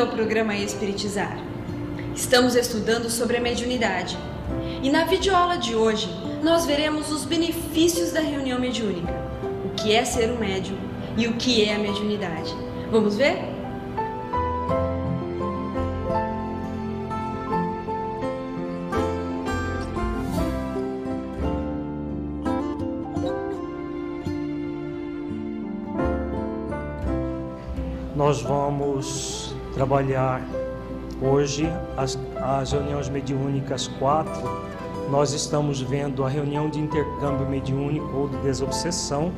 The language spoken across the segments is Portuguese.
ao programa Espiritizar. Estamos estudando sobre a mediunidade e na videoaula de hoje nós veremos os benefícios da reunião mediúnica, o que é ser um médium e o que é a mediunidade. Vamos ver? Nós vamos trabalhar hoje as, as reuniões mediúnicas 4. Nós estamos vendo a reunião de intercâmbio mediúnico ou de desobsessão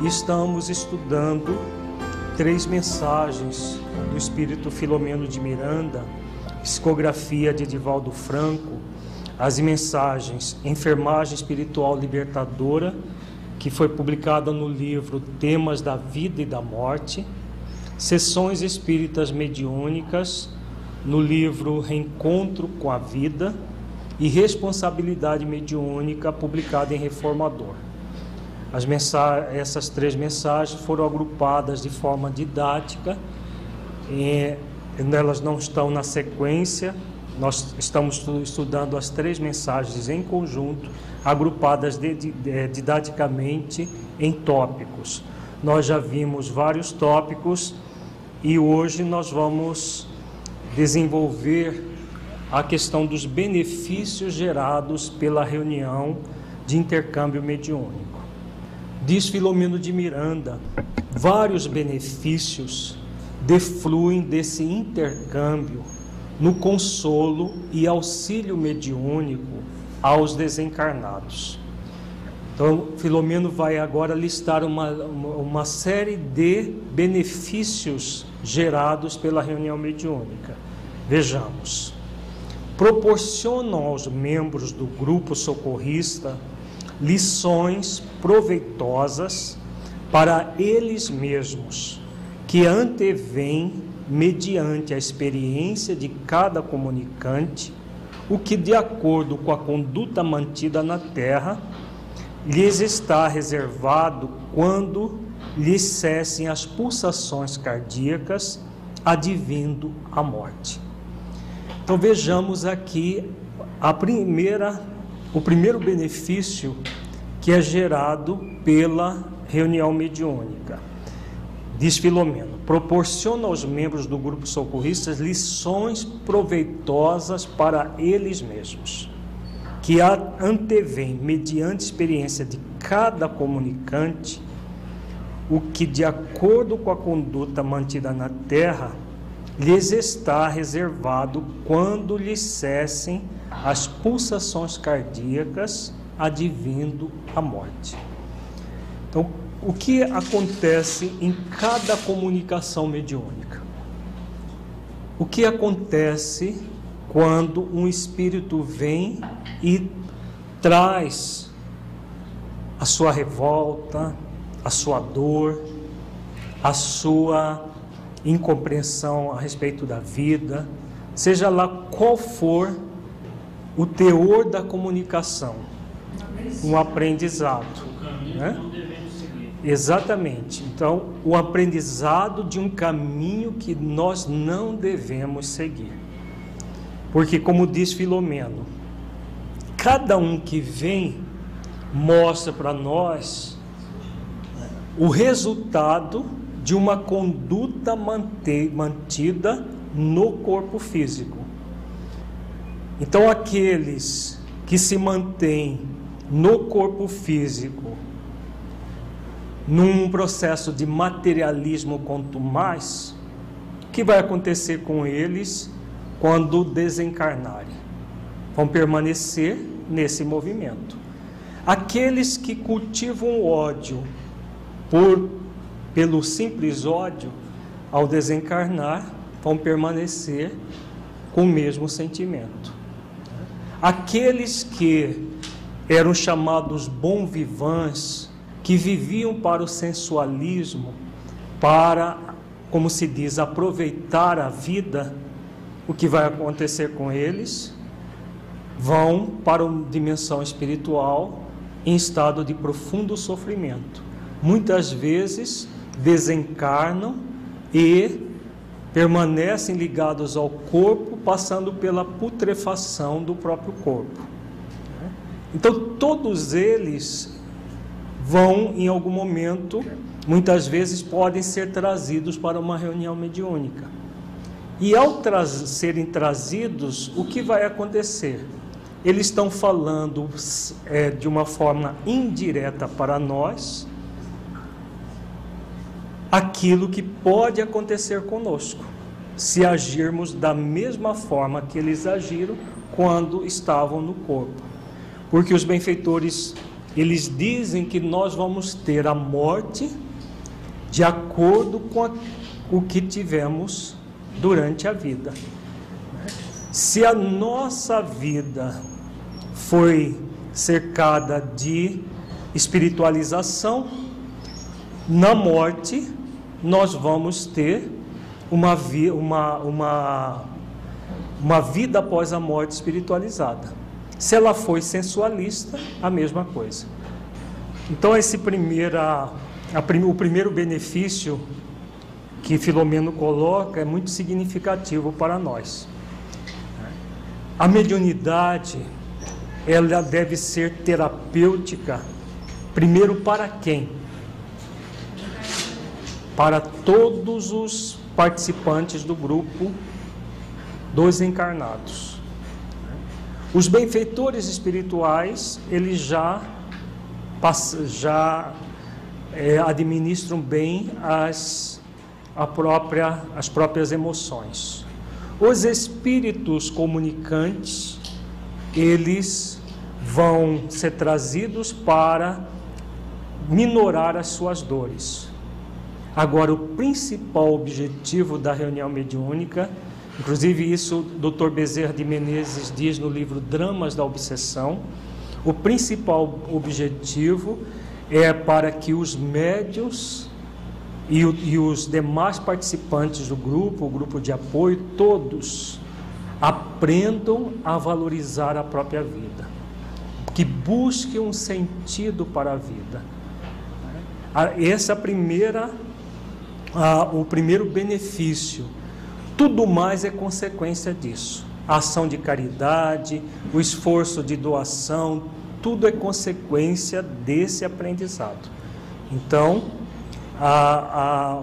e estamos estudando três mensagens do Espírito Filomeno de Miranda, psicografia de Edivaldo Franco, as mensagens Enfermagem Espiritual Libertadora, que foi publicada no livro Temas da Vida e da Morte, Sessões Espíritas Mediúnicas, no livro Reencontro com a Vida e Responsabilidade Mediúnica, publicado em Reformador. As essas três mensagens foram agrupadas de forma didática, e elas não estão na sequência, nós estamos estudando as três mensagens em conjunto, agrupadas de, didaticamente em tópicos. Nós já vimos vários tópicos e hoje nós vamos desenvolver a questão dos benefícios gerados pela reunião de intercâmbio mediúnico. Diz Filomeno de Miranda, vários benefícios defluem desse intercâmbio no consolo e auxílio mediúnico aos desencarnados. Então, Filomeno vai agora listar uma, uma, série de benefícios gerados pela reunião mediúnica. Vejamos. Proporcionam aos membros do grupo socorrista lições proveitosas para eles mesmos, que antevêm, mediante a experiência de cada comunicante, o que, de acordo com a conduta mantida na Terra, lhes está reservado quando lhes cessem as pulsações cardíacas, advindo a morte. Então vejamos aqui a primeira, o primeiro benefício que é gerado pela reunião mediúnica. Diz Filomeno: proporciona aos membros do grupo socorristas lições proveitosas para eles mesmos que antevém, mediante experiência de cada comunicante, o que, de acordo com a conduta mantida na terra, lhes está reservado quando lhes cessem as pulsações cardíacas, advindo a morte. Então, o que acontece em cada comunicação mediúnica? O que acontece quando um espírito vem e traz a sua revolta, a sua dor, a sua incompreensão a respeito da vida, seja lá qual for o teor da comunicação, um aprendizado. Né? Exatamente. Então, o aprendizado de um caminho que nós não devemos seguir. Porque, como diz Filomeno, cada um que vem mostra para nós o resultado de uma conduta mantida no corpo físico. Então, aqueles que se mantêm no corpo físico, num processo de materialismo quanto mais, o que vai acontecer com eles quando desencarnarem? Vão permanecer nesse movimento. Aqueles que cultivam ódio por pelo simples ódio, ao desencarnar, vão permanecer com o mesmo sentimento. Aqueles que eram chamados bom vivants, que viviam para o sensualismo, para, como se diz, aproveitar a vida, o que vai acontecer com eles? Vão para uma dimensão espiritual em estado de profundo sofrimento. Muitas vezes desencarnam e permanecem ligados ao corpo, passando pela putrefação do próprio corpo. Então, todos eles vão, em algum momento, muitas vezes podem ser trazidos para uma reunião mediúnica. E ao tra serem trazidos, o que vai acontecer? Eles estão falando é, de uma forma indireta para nós, aquilo que pode acontecer conosco, se agirmos da mesma forma que eles agiram quando estavam no corpo. Porque os benfeitores, eles dizem que nós vamos ter a morte de acordo com a, o que tivemos durante a vida. Se a nossa vida foi cercada de espiritualização, na morte nós vamos ter uma, vi, uma, uma, uma vida após a morte espiritualizada. Se ela foi sensualista, a mesma coisa. Então, esse primeira, a, o primeiro benefício que Filomeno coloca é muito significativo para nós. A mediunidade, ela deve ser terapêutica, primeiro para quem? para todos os participantes do grupo dos encarnados. Os benfeitores espirituais, eles já, já é, administram bem as, própria, as próprias emoções. Os espíritos comunicantes, eles vão ser trazidos para minorar as suas dores. Agora, o principal objetivo da reunião mediúnica, inclusive isso o Dr. Bezerra de Menezes diz no livro Dramas da Obsessão, o principal objetivo é para que os médios e, e os demais participantes do grupo, o grupo de apoio, todos aprendam a valorizar a própria vida, que busquem um sentido para a vida. Essa é a primeira ah, o primeiro benefício. Tudo mais é consequência disso. A ação de caridade, o esforço de doação, tudo é consequência desse aprendizado. Então,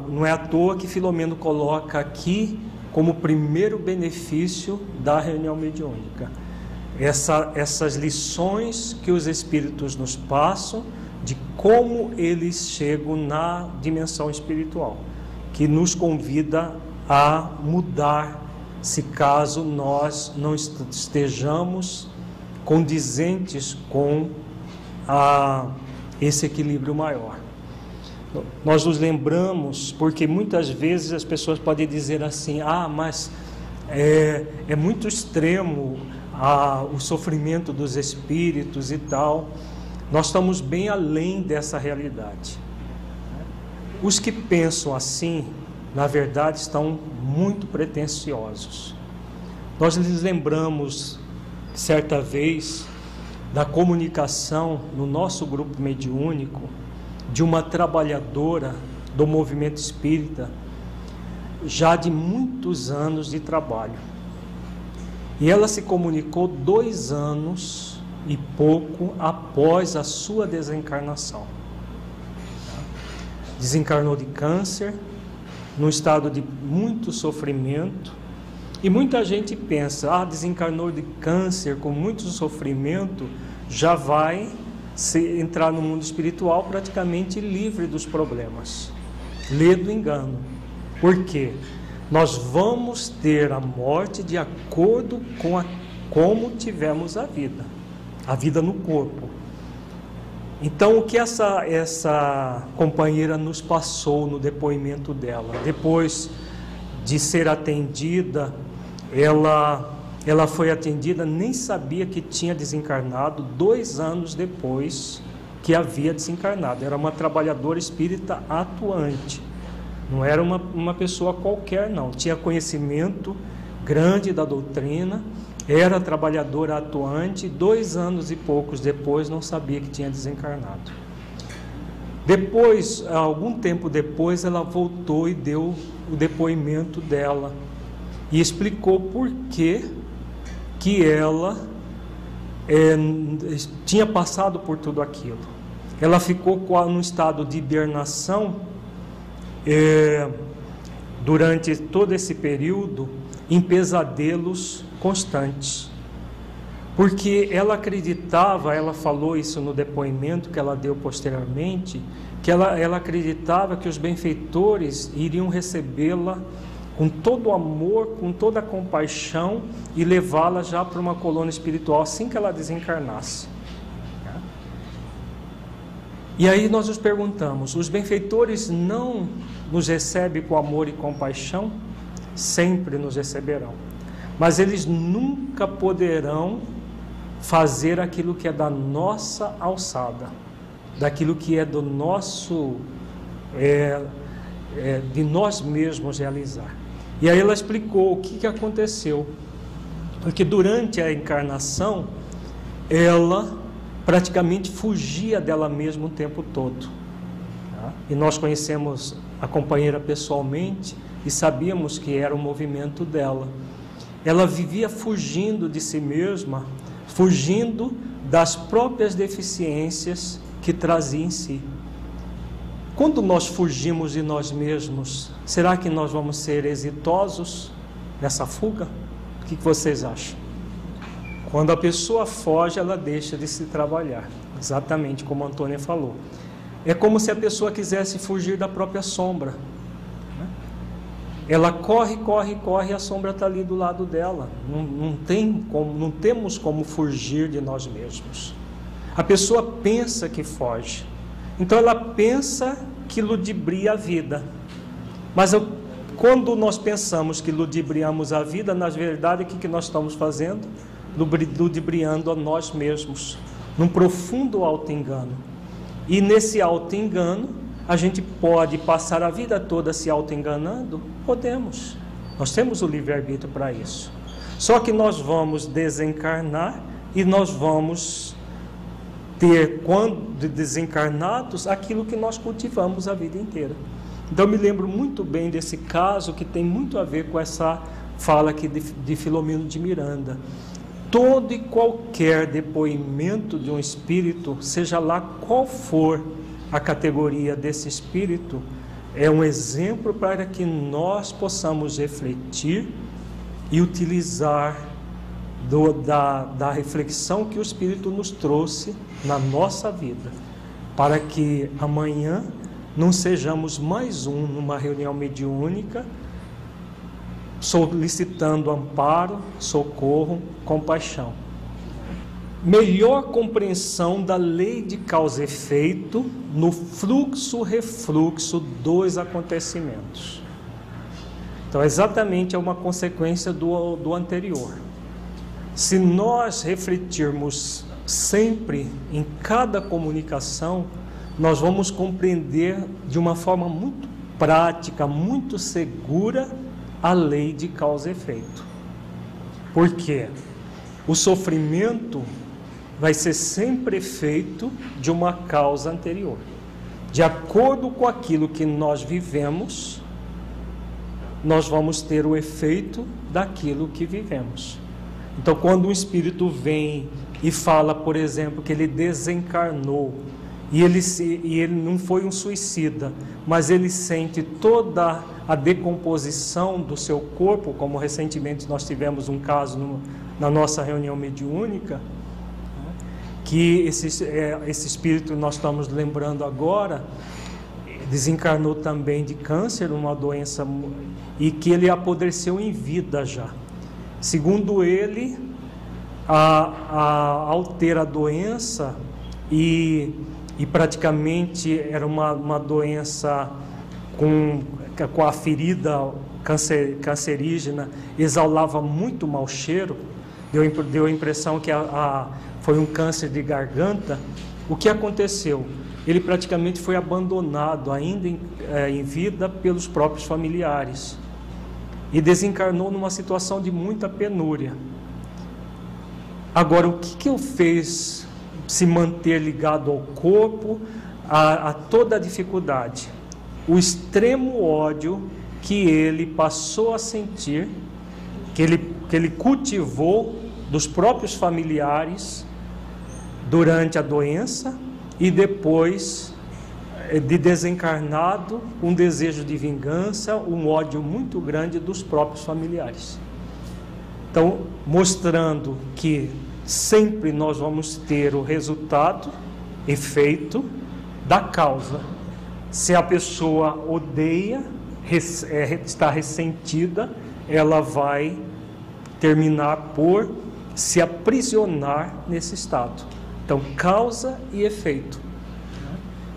não é à toa que Filomeno coloca aqui como primeiro benefício da reunião mediúnica. Essa, essas lições que os espíritos nos passam de como eles chegam na dimensão espiritual que nos convida a mudar, se caso nós não estejamos condizentes com a, esse equilíbrio maior. Nós nos lembramos, porque muitas vezes as pessoas podem dizer assim: ah, mas é, é muito extremo a, o sofrimento dos espíritos e tal. Nós estamos bem além dessa realidade. Os que pensam assim, na verdade, estão muito pretensiosos. Nós lhes lembramos, certa vez, da comunicação no nosso grupo mediúnico de uma trabalhadora do movimento espírita, já de muitos anos de trabalho. E ela se comunicou dois anos e pouco após a sua desencarnação. desencarnou de câncer, num estado de muito sofrimento. E muita gente pensa, ah, desencarnou de câncer com muito sofrimento, já vai se entrar no mundo espiritual praticamente livre dos problemas. Lê do engano. Por quê? Nós vamos ter a morte de acordo com a, como tivemos a vida, a vida no corpo. Então, o que essa, essa companheira nos passou no depoimento dela? Depois de ser atendida, ela, ela foi atendida, nem sabia que tinha desencarnado dois anos depois que havia desencarnado. Era uma trabalhadora espírita atuante, não era uma, uma pessoa qualquer, não. Tinha conhecimento grande da doutrina era trabalhadora atuante, dois anos e poucos depois não sabia que tinha desencarnado. Depois, algum tempo depois, ela voltou e deu o depoimento dela e explicou por que, que ela é, tinha passado por tudo aquilo. Ela ficou no estado de hibernação é, durante todo esse período em pesadelos constantes. Porque ela acreditava, ela falou isso no depoimento que ela deu posteriormente, que ela, ela acreditava que os benfeitores iriam recebê-la com todo o amor, com toda a compaixão e levá-la já para uma colônia espiritual assim que ela desencarnasse. E aí nós nos perguntamos: os benfeitores não nos recebem com amor e compaixão? Sempre nos receberão mas eles nunca poderão fazer aquilo que é da nossa alçada, daquilo que é do nosso, é, é, de nós mesmos realizar. E aí ela explicou o que, que aconteceu, porque durante a encarnação ela praticamente fugia dela mesma o tempo todo. Tá? E nós conhecemos a companheira pessoalmente e sabíamos que era o movimento dela. Ela vivia fugindo de si mesma, fugindo das próprias deficiências que trazia em si. Quando nós fugimos de nós mesmos, será que nós vamos ser exitosos nessa fuga? O que vocês acham? Quando a pessoa foge, ela deixa de se trabalhar, exatamente como a Antônia falou. É como se a pessoa quisesse fugir da própria sombra. Ela corre, corre, corre e a sombra está ali do lado dela. Não, não, tem como, não temos como fugir de nós mesmos. A pessoa pensa que foge. Então ela pensa que ludibria a vida. Mas eu, quando nós pensamos que ludibriamos a vida, na verdade, o que, que nós estamos fazendo? Ludibriando a nós mesmos, num profundo auto-engano. E nesse auto-engano, a gente pode passar a vida toda se auto-enganando? Podemos. Nós temos o livre-arbítrio para isso. Só que nós vamos desencarnar e nós vamos ter, quando desencarnados, aquilo que nós cultivamos a vida inteira. Então, me lembro muito bem desse caso que tem muito a ver com essa fala aqui de, de Filomeno de Miranda. Todo e qualquer depoimento de um espírito, seja lá qual for, a categoria desse espírito é um exemplo para que nós possamos refletir e utilizar do, da, da reflexão que o Espírito nos trouxe na nossa vida, para que amanhã não sejamos mais um numa reunião mediúnica solicitando amparo, socorro, compaixão melhor compreensão da lei de causa e efeito no fluxo-refluxo dos acontecimentos. Então, exatamente é uma consequência do, do anterior. Se nós refletirmos sempre em cada comunicação, nós vamos compreender de uma forma muito prática, muito segura, a lei de causa e efeito. Por quê? O sofrimento vai ser sempre efeito de uma causa anterior. De acordo com aquilo que nós vivemos, nós vamos ter o efeito daquilo que vivemos. Então, quando um espírito vem e fala, por exemplo, que ele desencarnou e ele, se, e ele não foi um suicida, mas ele sente toda a decomposição do seu corpo, como recentemente nós tivemos um caso no, na nossa reunião mediúnica, que esse, é, esse espírito nós estamos lembrando agora desencarnou também de câncer, uma doença e que ele apodreceu em vida já. Segundo ele, a, a, ao ter a doença e, e praticamente era uma, uma doença com, com a ferida cancer, cancerígena, exalava muito mau cheiro, deu, deu a impressão que a, a, foi um câncer de garganta. O que aconteceu? Ele praticamente foi abandonado, ainda em, é, em vida, pelos próprios familiares e desencarnou numa situação de muita penúria. Agora, o que, que o fez se manter ligado ao corpo, a, a toda a dificuldade? O extremo ódio que ele passou a sentir, que ele, que ele cultivou dos próprios familiares durante a doença e depois de desencarnado, um desejo de vingança, um ódio muito grande dos próprios familiares. Então, mostrando que sempre nós vamos ter o resultado, efeito da causa. Se a pessoa odeia, é, está ressentida, ela vai terminar por se aprisionar nesse estado. Então, causa e efeito.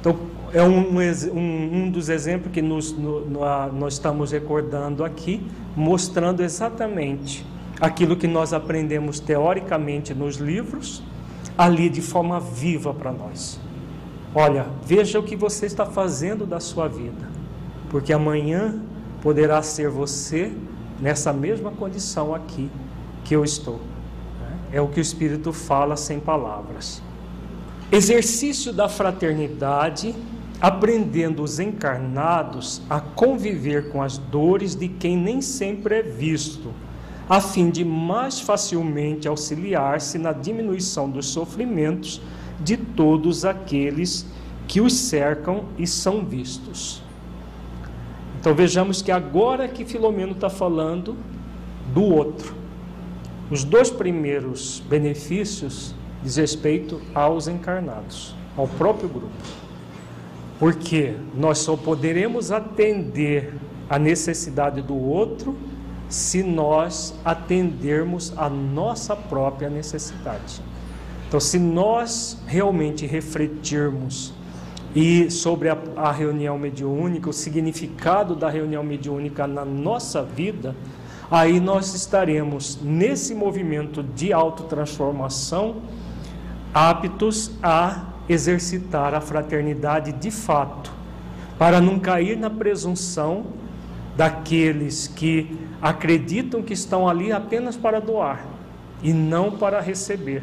Então, é um, um, um dos exemplos que nos, no, no, nós estamos recordando aqui, mostrando exatamente aquilo que nós aprendemos teoricamente nos livros, ali de forma viva para nós. Olha, veja o que você está fazendo da sua vida, porque amanhã poderá ser você nessa mesma condição aqui que eu estou. É o que o Espírito fala sem palavras. Exercício da fraternidade, aprendendo os encarnados a conviver com as dores de quem nem sempre é visto a fim de mais facilmente auxiliar-se na diminuição dos sofrimentos de todos aqueles que os cercam e são vistos. Então vejamos que agora que Filomeno está falando do outro. Os dois primeiros benefícios diz respeito aos encarnados, ao próprio grupo. Porque nós só poderemos atender a necessidade do outro se nós atendermos a nossa própria necessidade. Então, se nós realmente refletirmos e sobre a, a, reunião mediúnica, o significado da reunião mediúnica na nossa vida, aí nós estaremos nesse movimento de autotransformação aptos a exercitar a fraternidade de fato, para não cair na presunção daqueles que acreditam que estão ali apenas para doar e não para receber.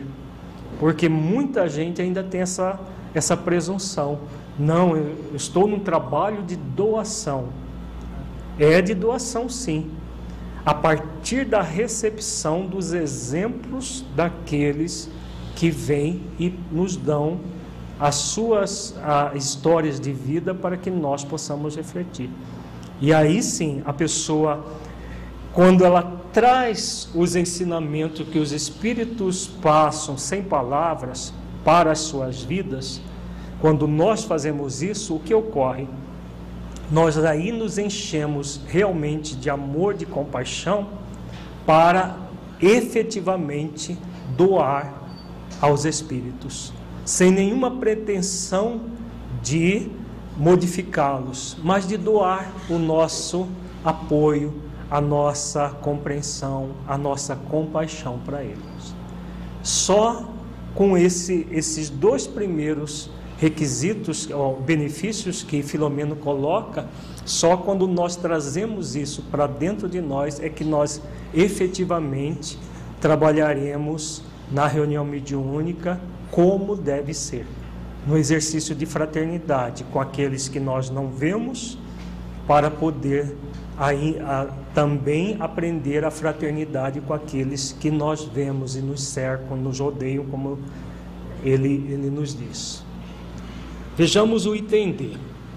Porque muita gente ainda tem essa, essa presunção. Não, eu estou num trabalho de doação. É de doação, sim. A partir da recepção dos exemplos daqueles que vêm e nos dão as suas histórias de vida para que nós possamos refletir. E aí sim, a pessoa quando ela traz os ensinamentos que os espíritos passam sem palavras para as suas vidas, quando nós fazemos isso, o que ocorre? Nós aí nos enchemos realmente de amor, de compaixão, para efetivamente doar aos espíritos, sem nenhuma pretensão de modificá-los, mas de doar o nosso apoio, a nossa compreensão, a nossa compaixão para eles. Só com esse, esses dois primeiros requisitos, ou benefícios que Filomeno coloca, só quando nós trazemos isso para dentro de nós é que nós efetivamente trabalharemos na reunião mediúnica como deve ser, no exercício de fraternidade com aqueles que nós não vemos, para poder aí, a, também aprender a fraternidade com aqueles que nós vemos e nos cercam, nos odeiam, como ele, ele nos diz. Vejamos o item D.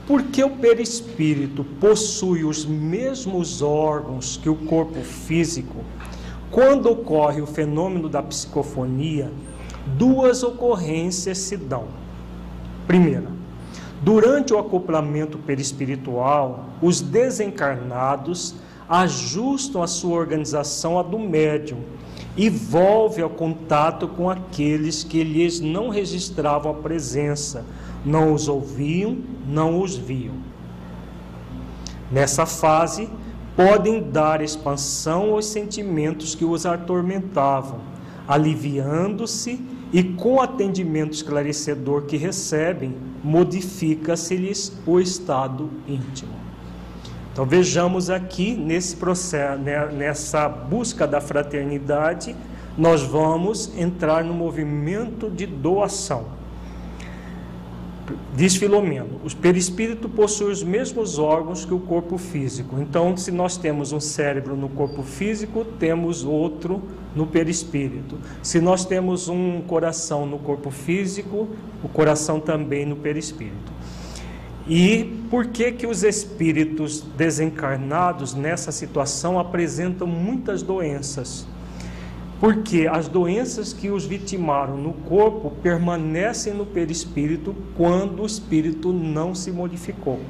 Porque o perispírito possui os mesmos órgãos que o corpo físico, quando ocorre o fenômeno da psicofonia, duas ocorrências se dão. Primeira, durante o acoplamento perispiritual, os desencarnados ajustam a sua organização à do médium e volve ao contato com aqueles que lhes não registravam a presença, não os ouviam, não os viam. Nessa fase, podem dar expansão aos sentimentos que os atormentavam, aliviando-se e com o atendimento esclarecedor que recebem, modifica-se-lhes o estado íntimo. Então vejamos aqui nesse processo, né, nessa busca da fraternidade, nós vamos entrar no movimento de doação. Diz Filomeno, o perispírito possui os mesmos órgãos que o corpo físico. Então, se nós temos um cérebro no corpo físico, temos outro no perispírito. Se nós temos um coração no corpo físico, o coração também no perispírito. E por que que os espíritos desencarnados nessa situação apresentam muitas doenças? Porque as doenças que os vitimaram no corpo permanecem no perispírito quando o espírito não se modificou.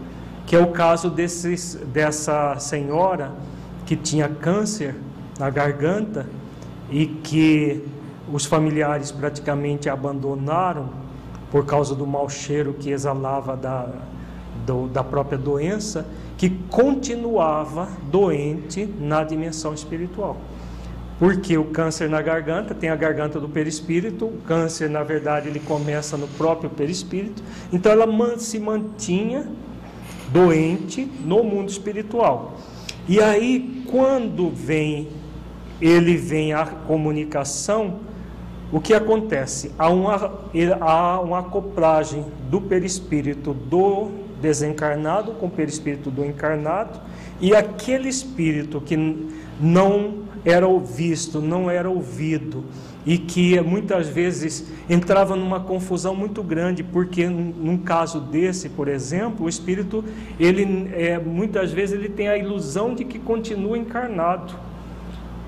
Que é o caso desses, dessa senhora que tinha câncer na garganta e que os familiares praticamente abandonaram por causa do mau cheiro que exalava da, do, da própria doença, que continuava doente na dimensão espiritual. Porque o câncer na garganta tem a garganta do perispírito, o câncer, na verdade, ele começa no próprio perispírito, então ela se mantinha doente no mundo espiritual. E aí, quando vem ele vem a comunicação, o que acontece? Há uma, há uma acoplagem do perispírito do desencarnado com o perispírito do encarnado, e aquele espírito que não era visto, não era ouvido, e que muitas vezes entrava numa confusão muito grande, porque num caso desse, por exemplo, o espírito, ele é, muitas vezes ele tem a ilusão de que continua encarnado.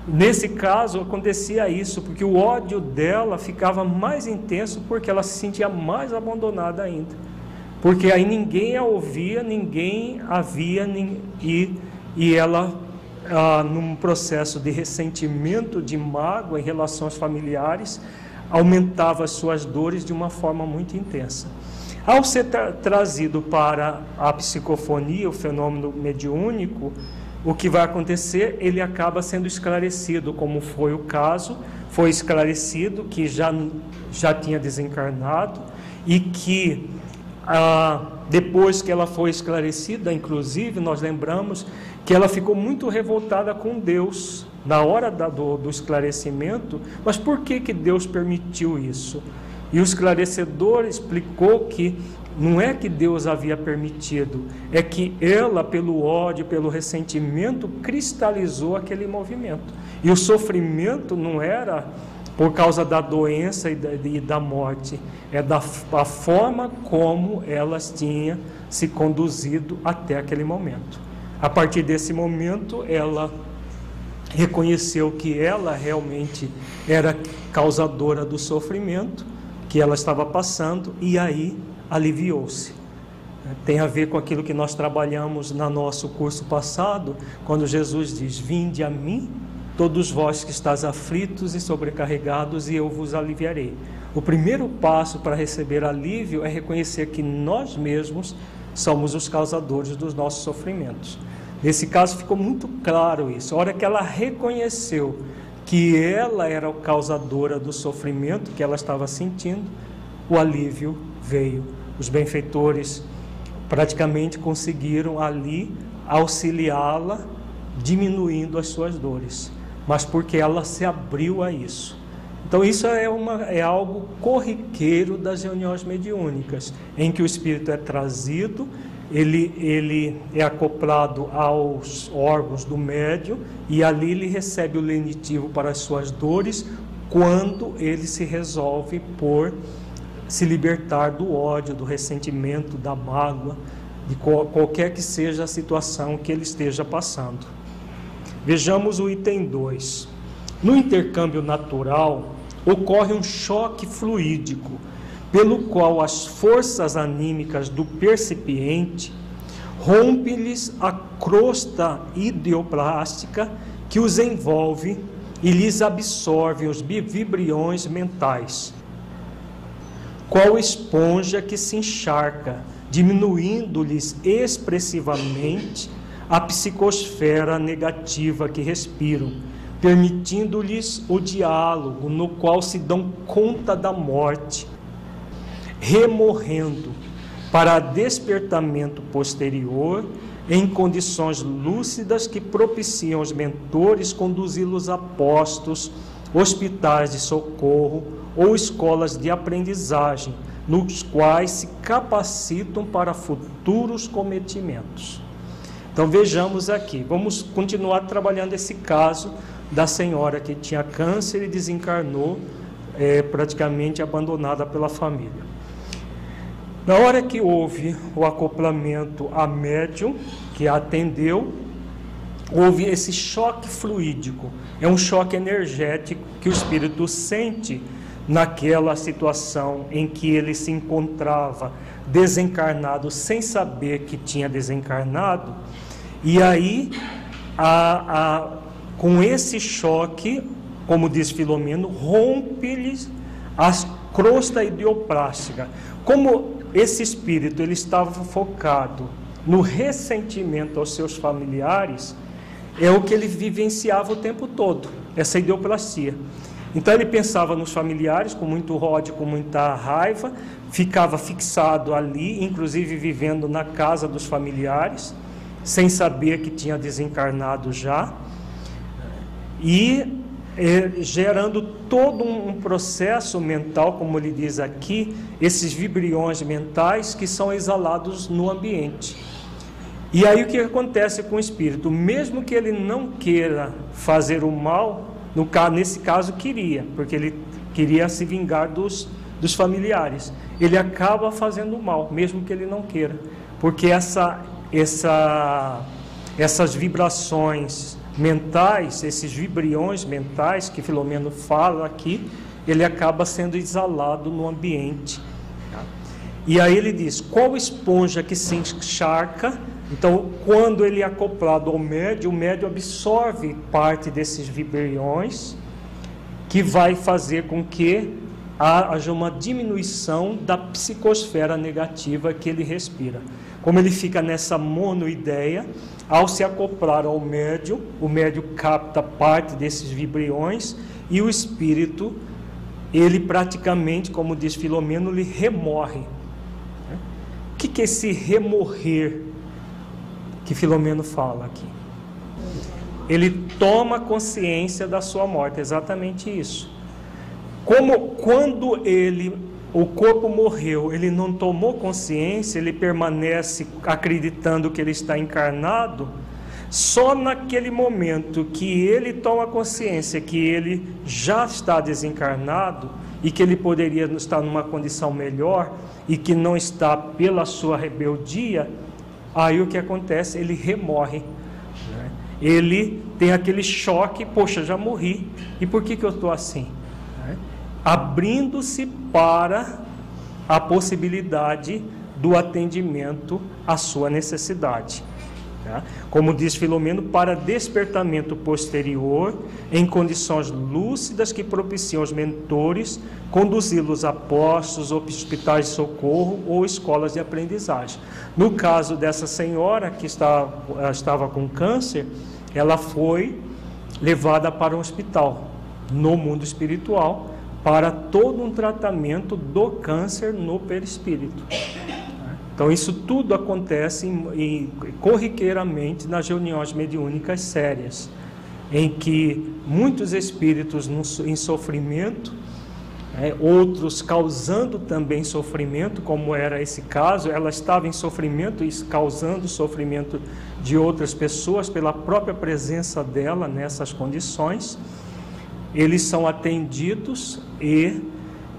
Nesse caso acontecia isso, porque o ódio dela ficava mais intenso porque ela se sentia mais abandonada ainda. Porque aí ninguém a ouvia, ninguém a via, e, e ela ah, num processo de ressentimento, de mágoa em relação aos familiares, aumentava as suas dores de uma forma muito intensa. Ao ser tra trazido para a psicofonia, o fenômeno mediúnico, o que vai acontecer? Ele acaba sendo esclarecido, como foi o caso, foi esclarecido que já, já tinha desencarnado e que ah, depois que ela foi esclarecida, inclusive, nós lembramos que ela ficou muito revoltada com Deus na hora da, do, do esclarecimento, mas por que, que Deus permitiu isso? E o esclarecedor explicou que não é que Deus havia permitido, é que ela, pelo ódio, pelo ressentimento, cristalizou aquele movimento. E o sofrimento não era por causa da doença e da, e da morte, é da a forma como elas tinham se conduzido até aquele momento. A partir desse momento, ela reconheceu que ela realmente era causadora do sofrimento que ela estava passando e aí aliviou-se. Tem a ver com aquilo que nós trabalhamos no nosso curso passado, quando Jesus diz: Vinde a mim, todos vós que estáis aflitos e sobrecarregados, e eu vos aliviarei. O primeiro passo para receber alívio é reconhecer que nós mesmos somos os causadores dos nossos sofrimentos. Nesse caso ficou muito claro isso. A hora que ela reconheceu que ela era a causadora do sofrimento que ela estava sentindo, o alívio veio. Os benfeitores praticamente conseguiram ali auxiliá-la, diminuindo as suas dores, mas porque ela se abriu a isso. Então isso é, uma, é algo corriqueiro das reuniões mediúnicas, em que o espírito é trazido ele, ele é acoplado aos órgãos do médium e ali ele recebe o lenitivo para as suas dores quando ele se resolve por se libertar do ódio, do ressentimento, da mágoa, de qualquer que seja a situação que ele esteja passando. Vejamos o item 2. No intercâmbio natural, ocorre um choque fluídico, pelo qual as forças anímicas do percipiente rompe-lhes a crosta ideoplástica que os envolve e lhes absorve os vibriões mentais, qual esponja que se encharca, diminuindo-lhes expressivamente a psicosfera negativa que respiram, permitindo-lhes o diálogo no qual se dão conta da morte, remorrendo para despertamento posterior em condições lúcidas que propiciam os mentores conduzi-los a postos, hospitais de socorro ou escolas de aprendizagem, nos quais se capacitam para futuros cometimentos. Então vejamos aqui, vamos continuar trabalhando esse caso da senhora que tinha câncer e desencarnou é, praticamente abandonada pela família. Na hora que houve o acoplamento a médium, que a atendeu, houve esse choque fluídico. É um choque energético que o espírito sente naquela situação em que ele se encontrava desencarnado sem saber que tinha desencarnado. E aí, a, a, com esse choque, como diz Filomeno, rompe-lhes a crosta idioplástica. Como esse espírito ele estava focado no ressentimento aos seus familiares, é o que ele vivenciava o tempo todo, essa ideoplastia. Então ele pensava nos familiares com muito ódio, com muita raiva, ficava fixado ali, inclusive vivendo na casa dos familiares, sem saber que tinha desencarnado já, e é, gerando todo um processo mental, como ele diz aqui, esses vibriões mentais que são exalados no ambiente. E aí o que acontece com o espírito? Mesmo que ele não queira fazer o mal, no nesse caso queria, porque ele queria se vingar dos, dos familiares. Ele acaba fazendo o mal, mesmo que ele não queira, porque essa, essa, essas vibrações mentais, esses vibriões mentais que Filomeno fala aqui, ele acaba sendo exalado no ambiente. E aí ele diz: qual esponja que se encharca? Então, quando ele é acoplado ao médio, o médio absorve parte desses vibriões, que vai fazer com que haja uma diminuição da psicosfera negativa que ele respira. Como ele fica nessa monoideia, ao se acoplar ao médio, o médio capta parte desses vibriões e o espírito, ele praticamente, como diz Filomeno, lhe remorre. O que é esse remorrer que Filomeno fala aqui? Ele toma consciência da sua morte, exatamente isso. Como quando ele o corpo morreu, ele não tomou consciência, ele permanece acreditando que ele está encarnado, só naquele momento que ele toma consciência que ele já está desencarnado e que ele poderia estar numa condição melhor e que não está pela sua rebeldia, aí o que acontece? Ele remorre. Né? Ele tem aquele choque, poxa, já morri, e por que, que eu estou assim? Abrindo-se para a possibilidade do atendimento à sua necessidade. Tá? Como diz Filomeno, para despertamento posterior, em condições lúcidas que propiciam os mentores conduzi-los a postos, hospitais de socorro ou escolas de aprendizagem. No caso dessa senhora que está, estava com câncer, ela foi levada para um hospital no mundo espiritual para todo um tratamento do câncer no perispírito. Então, isso tudo acontece em, em, corriqueiramente nas reuniões mediúnicas sérias, em que muitos espíritos no, em sofrimento, é, outros causando também sofrimento, como era esse caso, ela estava em sofrimento e causando sofrimento de outras pessoas pela própria presença dela nessas condições eles são atendidos e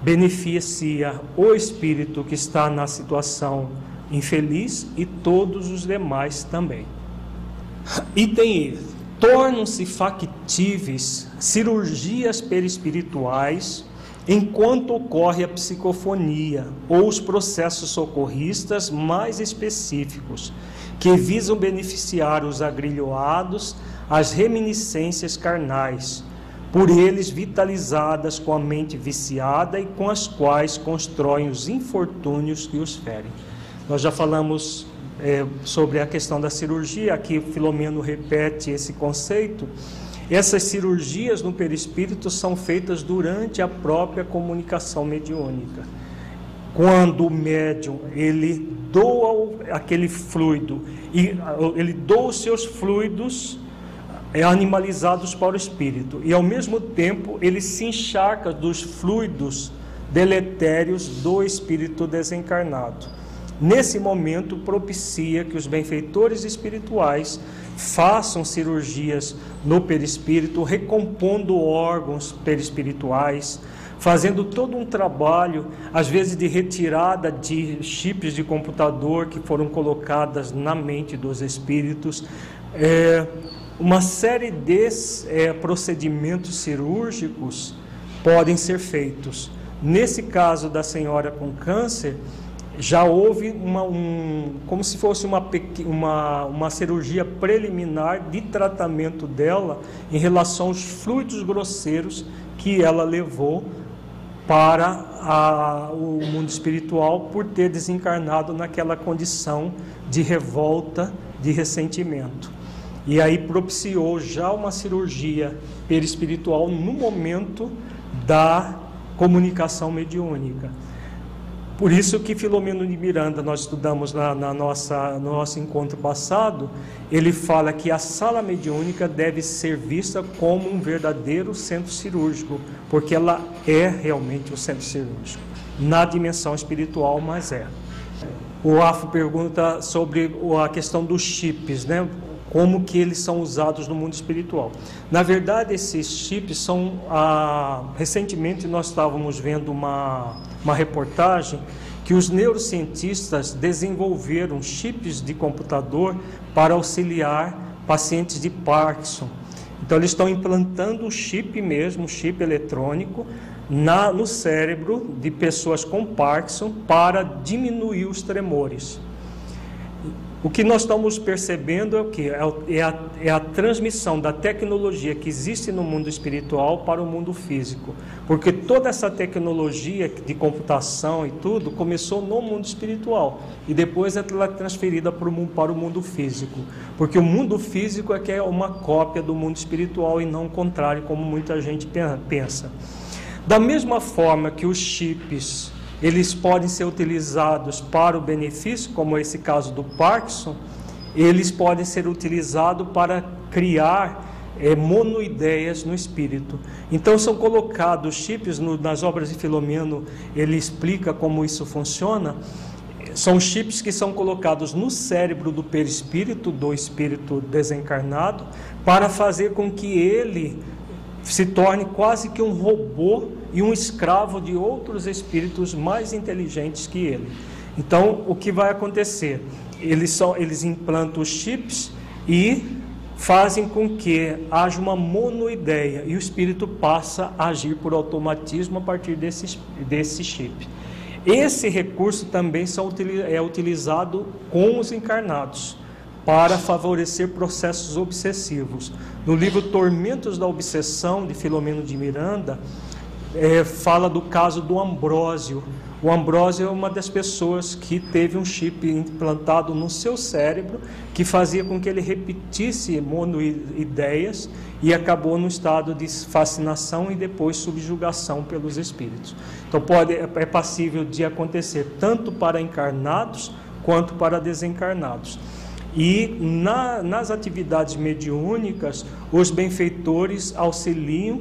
beneficia o espírito que está na situação infeliz e todos os demais também. Item E. Tornam-se factíveis cirurgias perispirituais enquanto ocorre a psicofonia ou os processos socorristas mais específicos, que visam beneficiar os agrilhoados as reminiscências carnais, por eles vitalizadas com a mente viciada e com as quais constroem os infortúnios que os ferem. Nós já falamos é, sobre a questão da cirurgia, aqui Filomeno repete esse conceito. Essas cirurgias no perispírito são feitas durante a própria comunicação mediúnica. Quando o médium ele doa aquele fluido e ele doa os seus fluidos animalizados para o espírito e ao mesmo tempo ele se encharca dos fluidos deletérios do espírito desencarnado. Nesse momento propicia que os benfeitores espirituais façam cirurgias no perispírito, recompondo órgãos perispirituais, fazendo todo um trabalho, às vezes de retirada de chips de computador que foram colocadas na mente dos espíritos, é, uma série de é, procedimentos cirúrgicos podem ser feitos. Nesse caso da senhora com câncer, já houve uma, um, como se fosse uma, uma, uma cirurgia preliminar de tratamento dela em relação aos fluidos grosseiros que ela levou para a, o mundo espiritual por ter desencarnado naquela condição de revolta, de ressentimento. E aí propiciou já uma cirurgia perispiritual no momento da comunicação mediúnica. Por isso que Filomeno de Miranda, nós estudamos na, na, nossa, no nosso encontro passado, ele fala que a sala mediúnica deve ser vista como um verdadeiro centro cirúrgico, porque ela é realmente o um centro cirúrgico, na dimensão espiritual, mas é. O AFO pergunta sobre a questão dos chips, né? Como que eles são usados no mundo espiritual. Na verdade, esses chips são. Ah, recentemente nós estávamos vendo uma, uma reportagem que os neurocientistas desenvolveram chips de computador para auxiliar pacientes de Parkinson. Então eles estão implantando o chip mesmo, chip eletrônico, na, no cérebro de pessoas com Parkinson para diminuir os tremores. O que nós estamos percebendo é o que? É, é a, é a transmissão da tecnologia que existe no mundo espiritual para o mundo físico. Porque toda essa tecnologia de computação e tudo começou no mundo espiritual e depois ela é transferida para o, mundo, para o mundo físico. Porque o mundo físico é que é uma cópia do mundo espiritual e não o contrário, como muita gente pensa. Da mesma forma que os chips eles podem ser utilizados para o benefício, como esse caso do Parkinson, eles podem ser utilizados para criar é, monoideias no espírito. Então são colocados chips no, nas obras de Filomeno, ele explica como isso funciona. São chips que são colocados no cérebro do perispírito, do espírito desencarnado, para fazer com que ele se torne quase que um robô e um escravo de outros espíritos mais inteligentes que ele. Então, o que vai acontecer? Eles, são, eles implantam os chips e fazem com que haja uma monoideia e o espírito passa a agir por automatismo a partir desse, desse chip. Esse recurso também é utilizado com os encarnados para favorecer processos obsessivos. No livro Tormentos da Obsessão, de Filomeno de Miranda, é, fala do caso do Ambrósio. O Ambrósio é uma das pessoas que teve um chip implantado no seu cérebro que fazia com que ele repetisse monoideias e acabou no estado de fascinação e depois subjugação pelos espíritos. Então pode, é passível de acontecer tanto para encarnados quanto para desencarnados. E na, nas atividades mediúnicas, os benfeitores auxiliam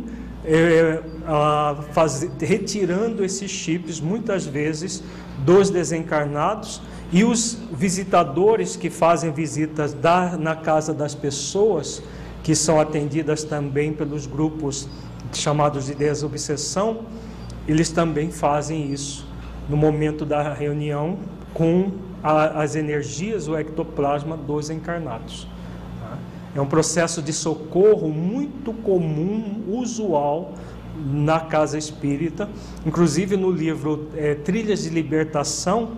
é, a fazer, retirando esses chips, muitas vezes, dos desencarnados, e os visitadores que fazem visitas da, na casa das pessoas, que são atendidas também pelos grupos chamados de desobsessão, eles também fazem isso no momento da reunião com a, as energias, o ectoplasma dos encarnados. É um processo de socorro muito comum, usual na casa espírita. Inclusive no livro é, Trilhas de Libertação,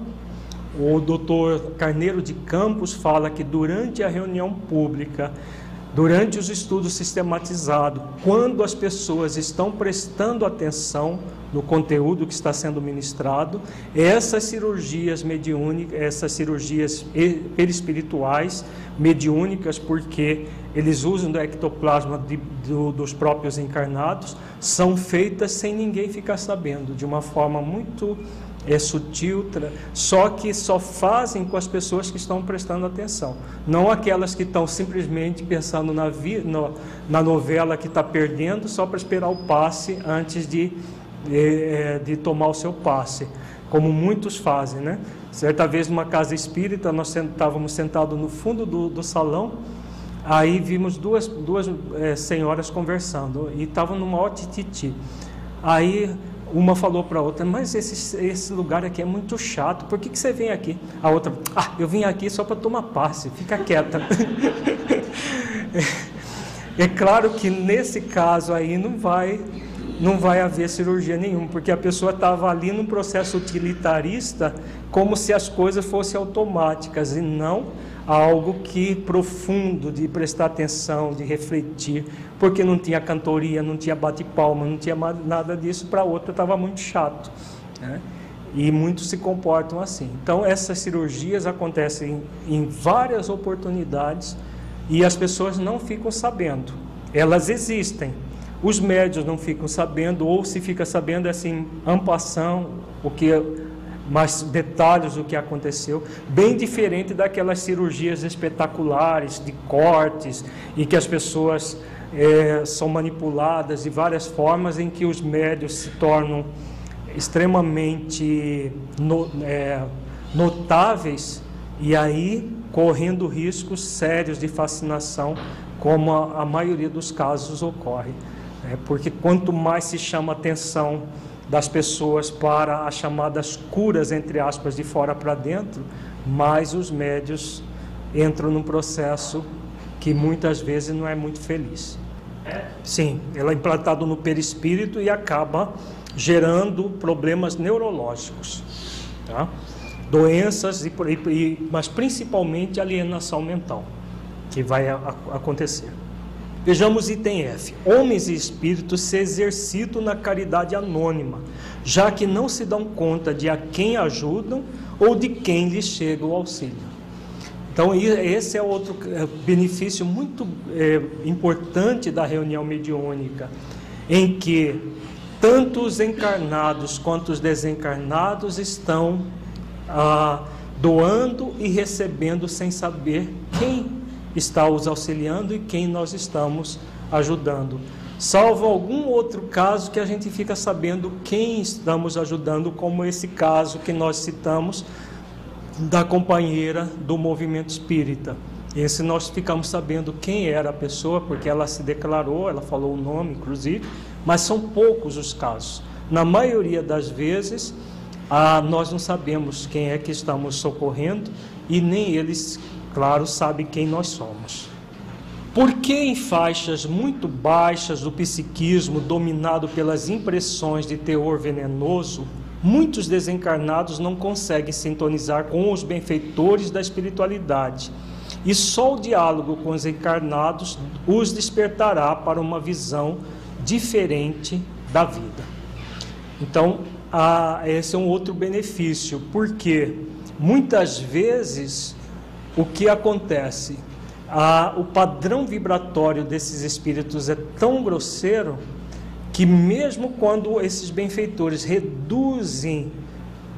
o doutor Carneiro de Campos fala que durante a reunião pública Durante os estudos sistematizados, quando as pessoas estão prestando atenção no conteúdo que está sendo ministrado, essas cirurgias mediúnicas, essas cirurgias perispirituais mediúnicas, porque eles usam do ectoplasma de, do, dos próprios encarnados, são feitas sem ninguém ficar sabendo, de uma forma muito é sutil, só que só fazem com as pessoas que estão prestando atenção, não aquelas que estão simplesmente pensando na, vi, no, na novela que está perdendo só para esperar o passe antes de, de, é, de, tomar o seu passe, como muitos fazem, né? Certa vez numa casa espírita, nós estávamos sentados no fundo do, do salão, aí vimos duas, duas é, senhoras conversando e estavam numa maior tititi. Aí uma falou para a outra, mas esse, esse lugar aqui é muito chato, por que, que você vem aqui? A outra, ah, eu vim aqui só para tomar passe, fica quieta. é, é claro que nesse caso aí não vai, não vai haver cirurgia nenhuma, porque a pessoa estava ali num processo utilitarista, como se as coisas fossem automáticas e não algo que profundo de prestar atenção, de refletir, porque não tinha cantoria, não tinha bate-palma, não tinha nada disso, para outra estava muito chato. Né? E muitos se comportam assim. Então, essas cirurgias acontecem em várias oportunidades e as pessoas não ficam sabendo. Elas existem. Os médios não ficam sabendo, ou se fica sabendo, é assim, ampação, o que mais detalhes do que aconteceu, bem diferente daquelas cirurgias espetaculares de cortes e que as pessoas é, são manipuladas de várias formas em que os médios se tornam extremamente no, é, notáveis e aí correndo riscos sérios de fascinação, como a, a maioria dos casos ocorre. É, porque quanto mais se chama atenção das pessoas para as chamadas curas, entre aspas, de fora para dentro, mais os médios entram num processo que muitas vezes não é muito feliz. Sim, ela é implantado no perispírito e acaba gerando problemas neurológicos, tá? doenças, e, mas principalmente alienação mental, que vai a, a, acontecer. Vejamos item F. Homens e espíritos se exercitam na caridade anônima, já que não se dão conta de a quem ajudam ou de quem lhes chega o auxílio. Então, esse é outro é, benefício muito é, importante da reunião mediúnica, em que tanto os encarnados quanto os desencarnados estão ah, doando e recebendo sem saber quem está os auxiliando e quem nós estamos ajudando. Salvo algum outro caso que a gente fica sabendo quem estamos ajudando, como esse caso que nós citamos da companheira do movimento espírita. Esse nós ficamos sabendo quem era a pessoa, porque ela se declarou, ela falou o nome, inclusive, mas são poucos os casos. Na maioria das vezes, ah, nós não sabemos quem é que estamos socorrendo e nem eles claro, sabe quem nós somos. Por que em faixas muito baixas do psiquismo, dominado pelas impressões de teor venenoso, muitos desencarnados não conseguem sintonizar com os benfeitores da espiritualidade? E só o diálogo com os encarnados os despertará para uma visão diferente da vida. Então, esse é um outro benefício, porque muitas vezes o que acontece? Ah, o padrão vibratório desses espíritos é tão grosseiro que, mesmo quando esses benfeitores reduzem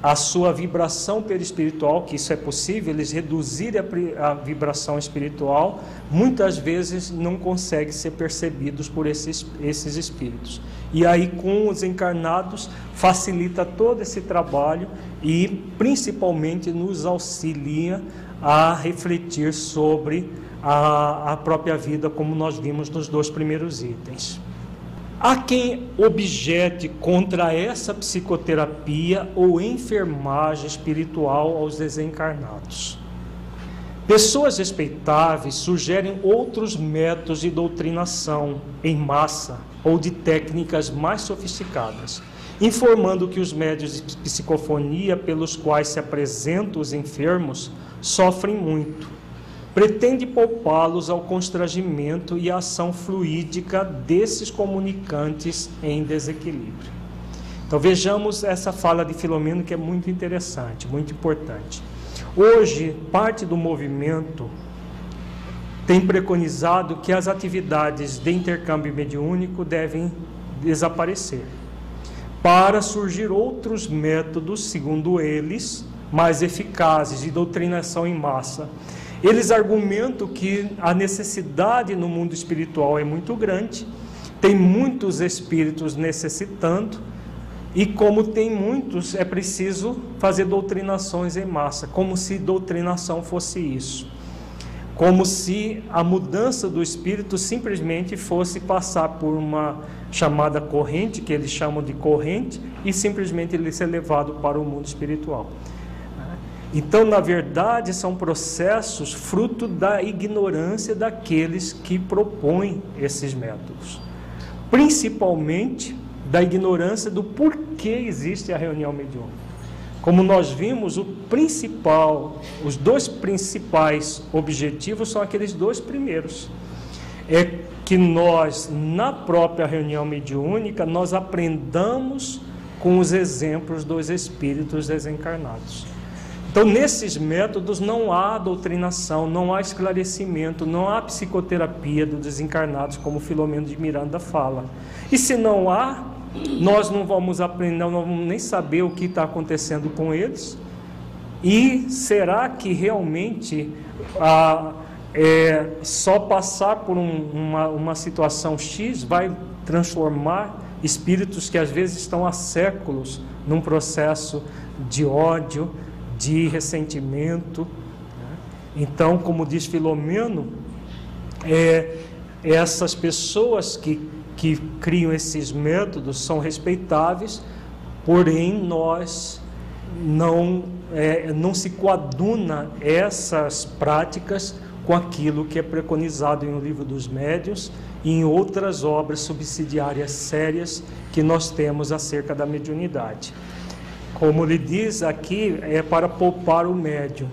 a sua vibração perispiritual, que isso é possível, eles reduzirem a, a, vibração espiritual, muitas vezes não conseguem ser percebidos por esses, esses espíritos. E aí, com os encarnados, facilita todo esse trabalho e, principalmente, nos auxilia a refletir sobre a, a própria vida, como nós vimos nos dois primeiros itens. Há quem objete contra essa psicoterapia ou enfermagem espiritual aos desencarnados. Pessoas respeitáveis sugerem outros métodos de doutrinação em massa ou de técnicas mais sofisticadas, informando que os médios de psicofonia pelos quais se apresentam os enfermos sofrem muito. Pretende poupá-los ao constrangimento e à ação fluídica desses comunicantes em desequilíbrio. Então vejamos essa fala de Filomeno que é muito interessante, muito importante. Hoje, parte do movimento tem preconizado que as atividades de intercâmbio mediúnico devem desaparecer, para surgir outros métodos, segundo eles, mais eficazes de doutrinação em massa. Eles argumentam que a necessidade no mundo espiritual é muito grande, tem muitos espíritos necessitando, e como tem muitos, é preciso fazer doutrinações em massa, como se doutrinação fosse isso. Como se a mudança do espírito simplesmente fosse passar por uma chamada corrente, que eles chamam de corrente, e simplesmente ele ser levado para o mundo espiritual. Então, na verdade, são processos fruto da ignorância daqueles que propõem esses métodos. Principalmente da ignorância do porquê existe a reunião mediúnica. Como nós vimos, o principal, os dois principais objetivos são aqueles dois primeiros. É que nós, na própria reunião mediúnica, nós aprendamos com os exemplos dos espíritos desencarnados. Então, nesses métodos não há doutrinação, não há esclarecimento, não há psicoterapia dos desencarnados, como Filomeno de Miranda fala. E se não há, nós não vamos aprender, não vamos nem saber o que está acontecendo com eles. E será que realmente ah, é, só passar por um, uma, uma situação X vai transformar espíritos que às vezes estão há séculos num processo de ódio, de ressentimento? Então, como diz Filomeno, é, essas pessoas que que criam esses métodos são respeitáveis, porém nós não, é, não se coaduna essas práticas com aquilo que é preconizado em O Livro dos Médios e em outras obras subsidiárias sérias que nós temos acerca da mediunidade. Como ele diz aqui, é para poupar o médium.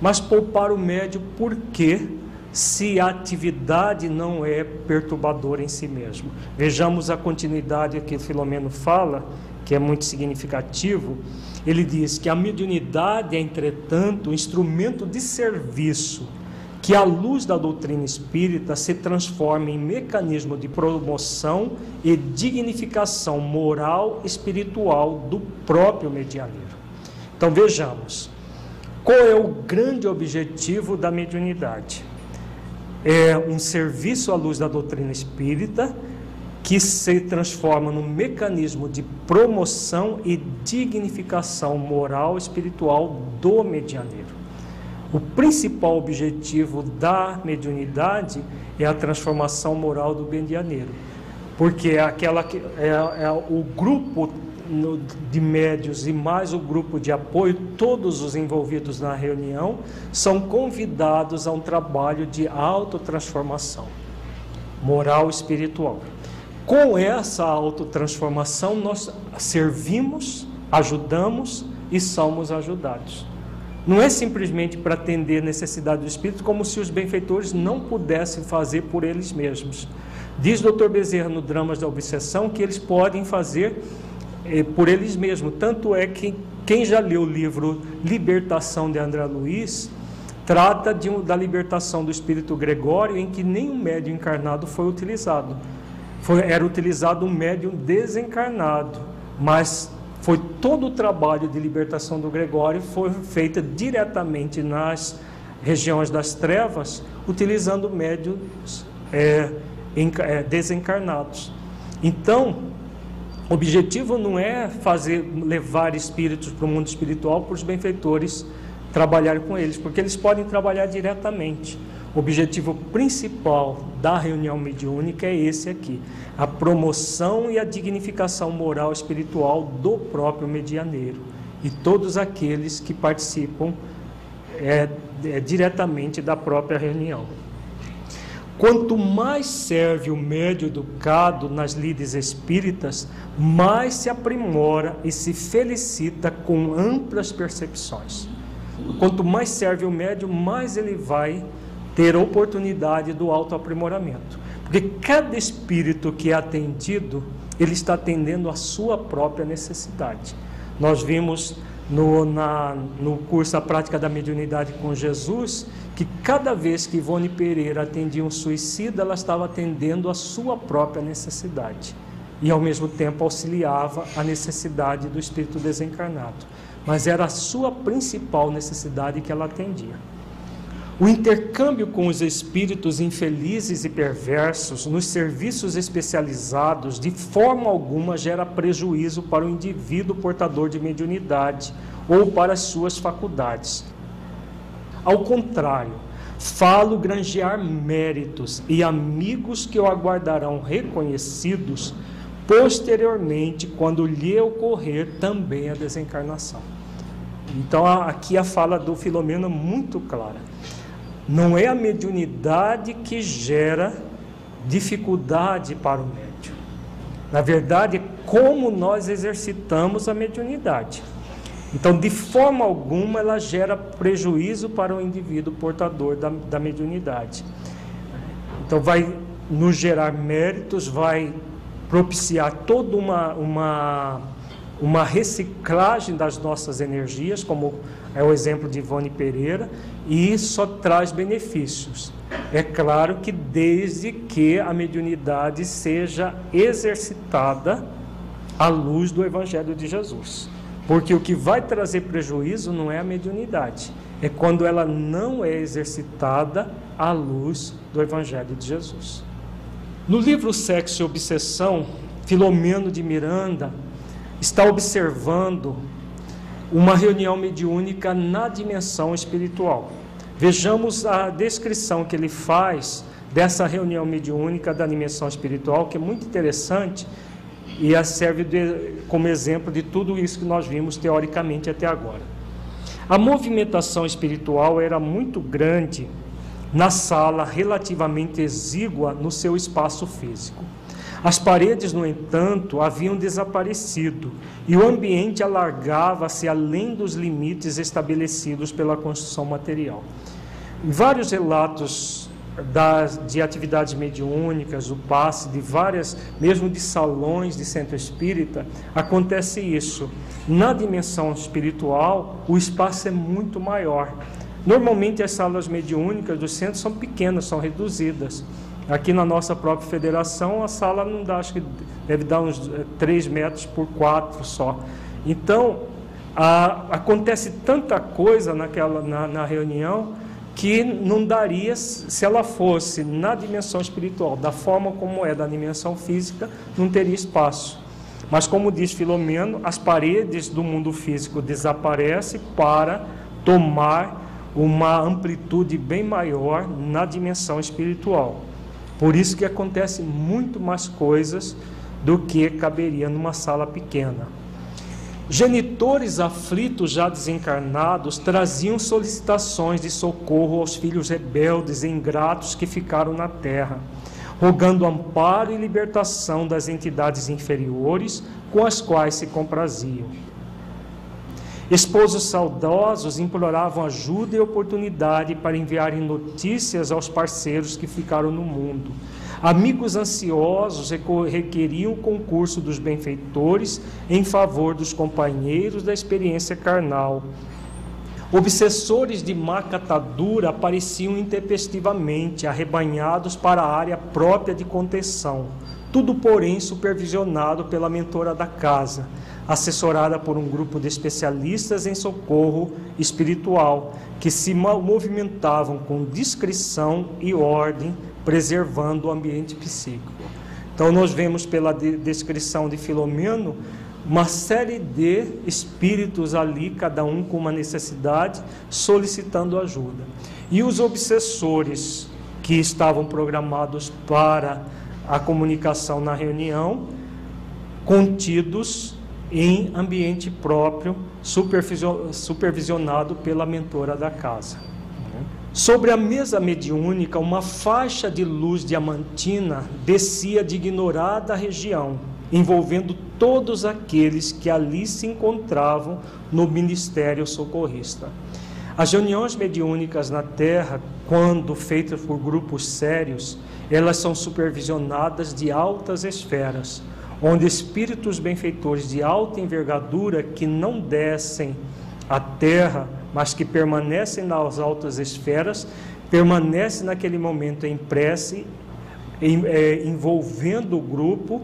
Mas poupar o médium por quê? se a atividade não é perturbadora em si mesmo. Vejamos a continuidade que Filomeno fala, que é muito significativo. Ele diz que a mediunidade é, entretanto, um instrumento de serviço que, à luz da doutrina espírita, se transforma em mecanismo de promoção e dignificação moral espiritual do próprio medianeiro. Então vejamos, qual é o grande objetivo da mediunidade? é um serviço à luz da doutrina espírita que se transforma num mecanismo de promoção e dignificação moral espiritual do medianeiro. O principal objetivo da mediunidade é a transformação moral do medianeiro, porque é aquela que é, é o grupo de médios e mais o grupo de apoio, todos os envolvidos na reunião, são convidados a um trabalho de autotransformação moral e espiritual. Com essa autotransformação, nós servimos, ajudamos e somos ajudados. Não é simplesmente para atender a necessidade do espírito, como se os benfeitores não pudessem fazer por eles mesmos. Diz Dr. Bezerra no Dramas da Obsessão que eles podem fazer por eles mesmos. Tanto é que quem já leu o livro Libertação de André Luiz trata de, da libertação do espírito Gregório, em que nenhum médium encarnado foi utilizado. Foi, era utilizado um médium desencarnado, mas foi todo o trabalho de libertação do Gregório foi feito diretamente nas regiões das trevas, utilizando médiums é, é, desencarnados. Então, o objetivo não é fazer levar espíritos para o mundo espiritual para os benfeitores trabalhar com eles, porque eles podem trabalhar diretamente. O objetivo principal da reunião mediúnica é esse aqui: a promoção e a dignificação moral e espiritual do próprio medianeiro e todos aqueles que participam é, é, diretamente da própria reunião. Quanto mais serve o médio educado nas lides espíritas, mais se aprimora e se felicita com amplas percepções. Quanto mais serve o médio, mais ele vai ter oportunidade do autoaprimoramento. Porque cada espírito que é atendido, ele está atendendo a sua própria necessidade. Nós vimos no, na, no curso A Prática da Mediunidade com Jesus que cada vez que Ivone Pereira atendia um suicida, ela estava atendendo a sua própria necessidade e ao mesmo tempo auxiliava a necessidade do espírito desencarnado. Mas era a sua principal necessidade que ela atendia. O intercâmbio com os espíritos infelizes e perversos nos serviços especializados de forma alguma gera prejuízo para o indivíduo portador de mediunidade ou para as suas faculdades. Ao contrário, falo granjear méritos e amigos que o aguardarão reconhecidos posteriormente, quando lhe ocorrer também a desencarnação. Então, aqui a fala do Filomeno é muito clara. Não é a mediunidade que gera dificuldade para o médium. Na verdade, é como nós exercitamos a mediunidade. Então, de forma alguma, ela gera prejuízo para o indivíduo portador da, da mediunidade. Então, vai nos gerar méritos, vai propiciar toda uma, uma, uma reciclagem das nossas energias, como é o exemplo de Ivone Pereira, e só traz benefícios. É claro que desde que a mediunidade seja exercitada à luz do Evangelho de Jesus. Porque o que vai trazer prejuízo não é a mediunidade, é quando ela não é exercitada à luz do Evangelho de Jesus. No livro Sexo e Obsessão, Filomeno de Miranda está observando uma reunião mediúnica na dimensão espiritual. Vejamos a descrição que ele faz dessa reunião mediúnica da dimensão espiritual, que é muito interessante e serve de, como exemplo de tudo isso que nós vimos teoricamente até agora. A movimentação espiritual era muito grande na sala, relativamente exígua no seu espaço físico. As paredes, no entanto, haviam desaparecido e o ambiente alargava-se além dos limites estabelecidos pela construção material. Vários relatos das, de atividades mediúnicas, o passe de várias, mesmo de salões de centro espírita, acontece isso. Na dimensão espiritual, o espaço é muito maior. Normalmente as salas mediúnicas do centro são pequenas, são reduzidas. Aqui na nossa própria federação, a sala não dá, acho que deve dar uns 3 eh, metros por 4 só. Então, a, acontece tanta coisa naquela, na, na reunião que não daria, se ela fosse na dimensão espiritual, da forma como é da dimensão física, não teria espaço. Mas, como diz Filomeno, as paredes do mundo físico desaparecem para tomar uma amplitude bem maior na dimensão espiritual. Por isso que acontece muito mais coisas do que caberia numa sala pequena. Genitores aflitos já desencarnados traziam solicitações de socorro aos filhos rebeldes e ingratos que ficaram na terra, rogando amparo e libertação das entidades inferiores com as quais se compraziam. Esposos saudosos imploravam ajuda e oportunidade para enviarem notícias aos parceiros que ficaram no mundo. Amigos ansiosos requeriam o concurso dos benfeitores em favor dos companheiros da experiência carnal. Obsessores de má catadura apareciam intempestivamente, arrebanhados para a área própria de contenção. Tudo, porém, supervisionado pela mentora da casa assessorada por um grupo de especialistas em socorro espiritual, que se movimentavam com discrição e ordem, preservando o ambiente psíquico. Então, nós vemos pela descrição de Filomeno uma série de espíritos ali, cada um com uma necessidade, solicitando ajuda. E os obsessores que estavam programados para a comunicação na reunião, contidos em ambiente próprio, supervisionado pela mentora da casa. Sobre a mesa mediúnica, uma faixa de luz diamantina descia de ignorada região, envolvendo todos aqueles que ali se encontravam no ministério socorrista. As reuniões mediúnicas na Terra, quando feitas por grupos sérios, elas são supervisionadas de altas esferas, onde espíritos benfeitores de alta envergadura que não descem à terra, mas que permanecem nas altas esferas, permanecem naquele momento em prece, em, é, envolvendo o grupo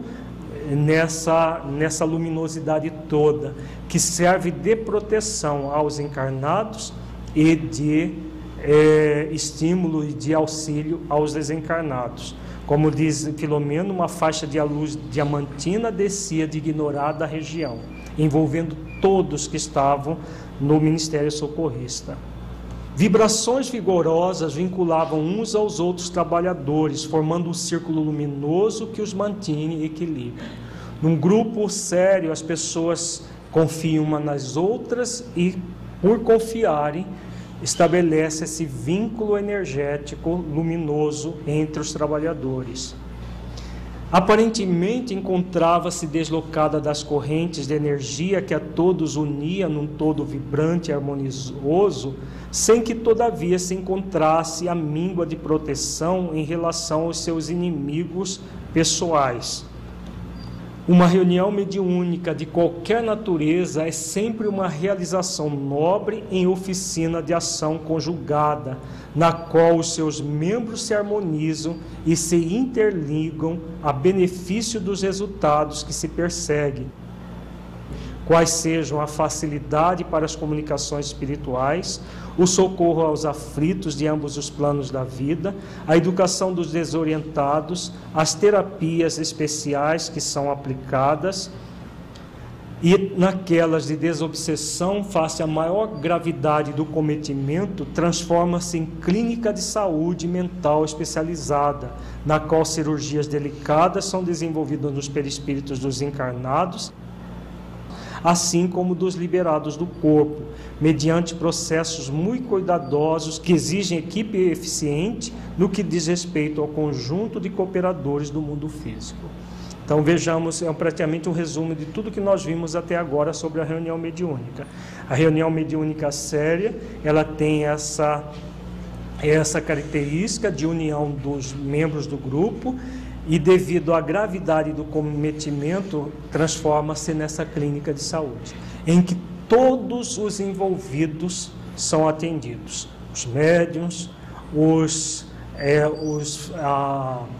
nessa, nessa luminosidade toda, que serve de proteção aos encarnados e de é, estímulo e de auxílio aos desencarnados. Como diz Filomeno, uma faixa de luz diamantina descia de ignorada região, envolvendo todos que estavam no ministério socorrista. Vibrações vigorosas vinculavam uns aos outros trabalhadores, formando um círculo luminoso que os mantinha em equilíbrio. Num grupo sério, as pessoas confiam umas nas outras e, por confiarem, estabelece esse vínculo energético luminoso entre os trabalhadores. Aparentemente encontrava-se deslocada das correntes de energia que a todos unia num todo vibrante e harmonioso, sem que todavia se encontrasse a míngua de proteção em relação aos seus inimigos pessoais. Uma reunião mediúnica de qualquer natureza é sempre uma realização nobre em oficina de ação conjugada, na qual os seus membros se harmonizam e se interligam a benefício dos resultados que se perseguem. Quais sejam a facilidade para as comunicações espirituais, o socorro aos aflitos de ambos os planos da vida, a educação dos desorientados, as terapias especiais que são aplicadas e naquelas de desobsessão face à maior gravidade do cometimento, transforma-se em clínica de saúde mental especializada, na qual cirurgias delicadas são desenvolvidas nos perispíritos dos encarnados assim como dos liberados do corpo, mediante processos muito cuidadosos que exigem equipe eficiente no que diz respeito ao conjunto de cooperadores do mundo físico. Então vejamos, é praticamente um resumo de tudo que nós vimos até agora sobre a reunião mediúnica. A reunião mediúnica séria, ela tem essa essa característica de união dos membros do grupo e devido à gravidade do cometimento, transforma-se nessa clínica de saúde, em que todos os envolvidos são atendidos: os médiums, os, é, os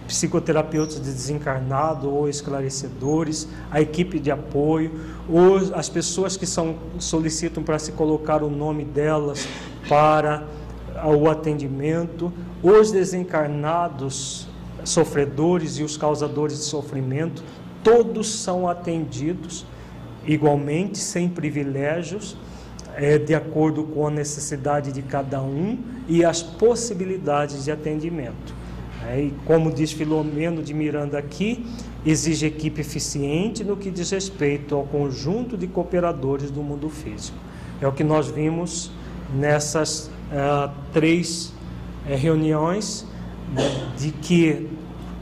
psicoterapeutas de desencarnado ou esclarecedores, a equipe de apoio, os, as pessoas que são, solicitam para se colocar o nome delas para o atendimento, os desencarnados sofredores e os causadores de sofrimento, todos são atendidos igualmente, sem privilégios, é, de acordo com a necessidade de cada um e as possibilidades de atendimento. É, e como diz Filomeno de Miranda aqui, exige equipe eficiente no que diz respeito ao conjunto de cooperadores do mundo físico. É o que nós vimos nessas uh, três uh, reuniões né, de que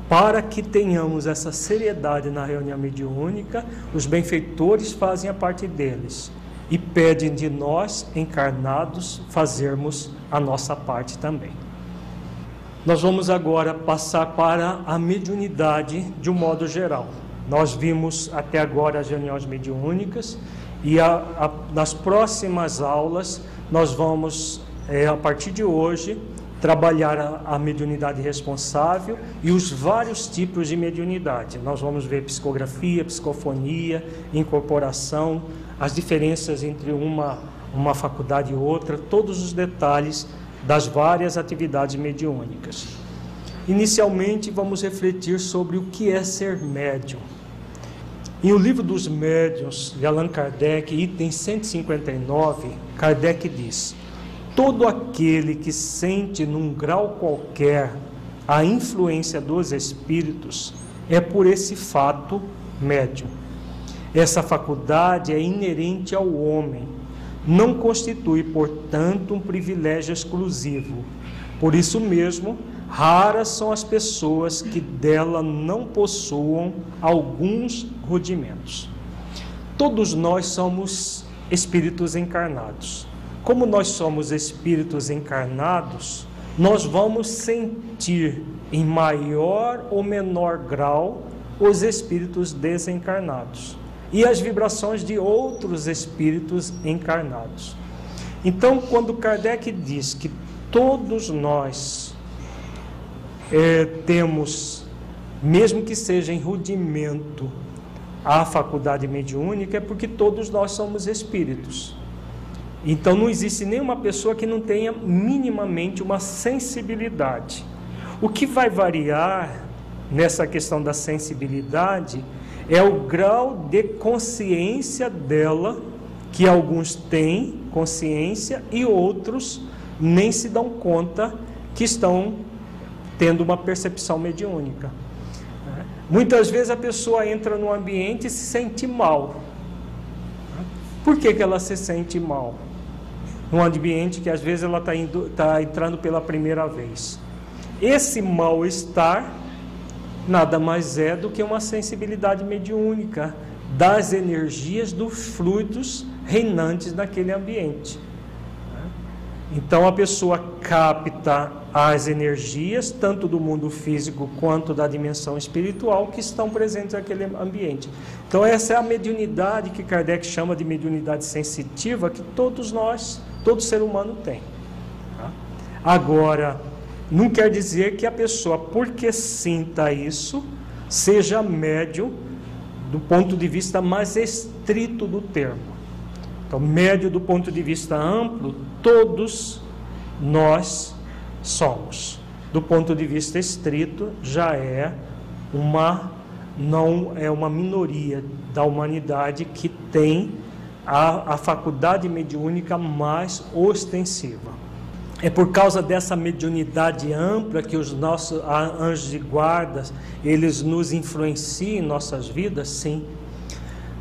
para que tenhamos essa seriedade na reunião mediúnica, os benfeitores fazem a parte deles e pedem de nós, encarnados, fazermos a nossa parte também. Nós vamos agora passar para a mediunidade de um modo geral. Nós vimos até agora as reuniões mediúnicas e a, a, nas próximas aulas nós vamos, é, a partir de hoje, trabalhar a, a mediunidade responsável e os vários tipos de mediunidade. Nós vamos ver psicografia, psicofonia, incorporação, as diferenças entre uma, uma faculdade e outra, todos os detalhes das várias atividades mediúnicas. Inicialmente, vamos refletir sobre o que é ser médium. Em O Livro dos Médiuns, de Allan Kardec, item 159, Kardec diz: todo aquele que sente num grau qualquer a influência dos espíritos é por esse fato médium. Essa faculdade é inerente ao homem, não constitui, portanto, um privilégio exclusivo. Por isso mesmo, raras são as pessoas que dela não possuam alguns rudimentos. Todos nós somos espíritos encarnados. Como nós somos espíritos encarnados, nós vamos sentir em maior ou menor grau os espíritos desencarnados e as vibrações de outros espíritos encarnados. Então, quando Kardec diz que todos nós é, temos, mesmo que seja em rudimento, a faculdade mediúnica, é porque todos nós somos espíritos. Então, não existe nenhuma pessoa que não tenha minimamente uma sensibilidade. O que vai variar nessa questão da sensibilidade é o grau de consciência dela, que alguns têm consciência e outros nem se dão conta que estão tendo uma percepção mediúnica. Muitas vezes a pessoa entra no ambiente e se sente mal. Por que, que ela se sente mal? Num ambiente que às vezes ela está tá entrando pela primeira vez. Esse mal-estar nada mais é do que uma sensibilidade mediúnica das energias dos fluidos reinantes naquele ambiente. Então a pessoa capta as energias, tanto do mundo físico quanto da dimensão espiritual, que estão presentes naquele ambiente. Então, essa é a mediunidade que Kardec chama de mediunidade sensitiva, que todos nós, todo ser humano tem. Tá? Agora, não quer dizer que a pessoa, porque sinta isso, seja médio do ponto de vista mais estrito do termo. Então, médio do ponto de vista amplo, todos nós somos. Do ponto de vista estrito, já é uma não é uma minoria da humanidade que tem a, a faculdade mediúnica mais ostensiva. É por causa dessa mediunidade ampla que os nossos anjos de guarda, eles nos influenciam em nossas vidas, sim.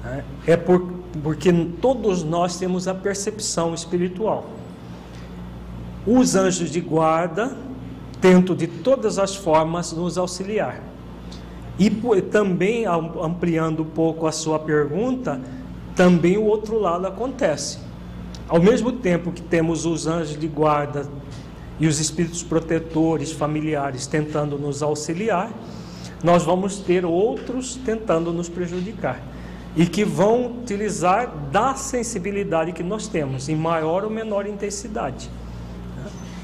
É, é por, porque todos nós temos a percepção espiritual. Os anjos de guarda tentam de todas as formas nos auxiliar. E também, ampliando um pouco a sua pergunta, também o outro lado acontece. Ao mesmo tempo que temos os anjos de guarda e os espíritos protetores familiares tentando nos auxiliar, nós vamos ter outros tentando nos prejudicar e que vão utilizar da sensibilidade que nós temos em maior ou menor intensidade.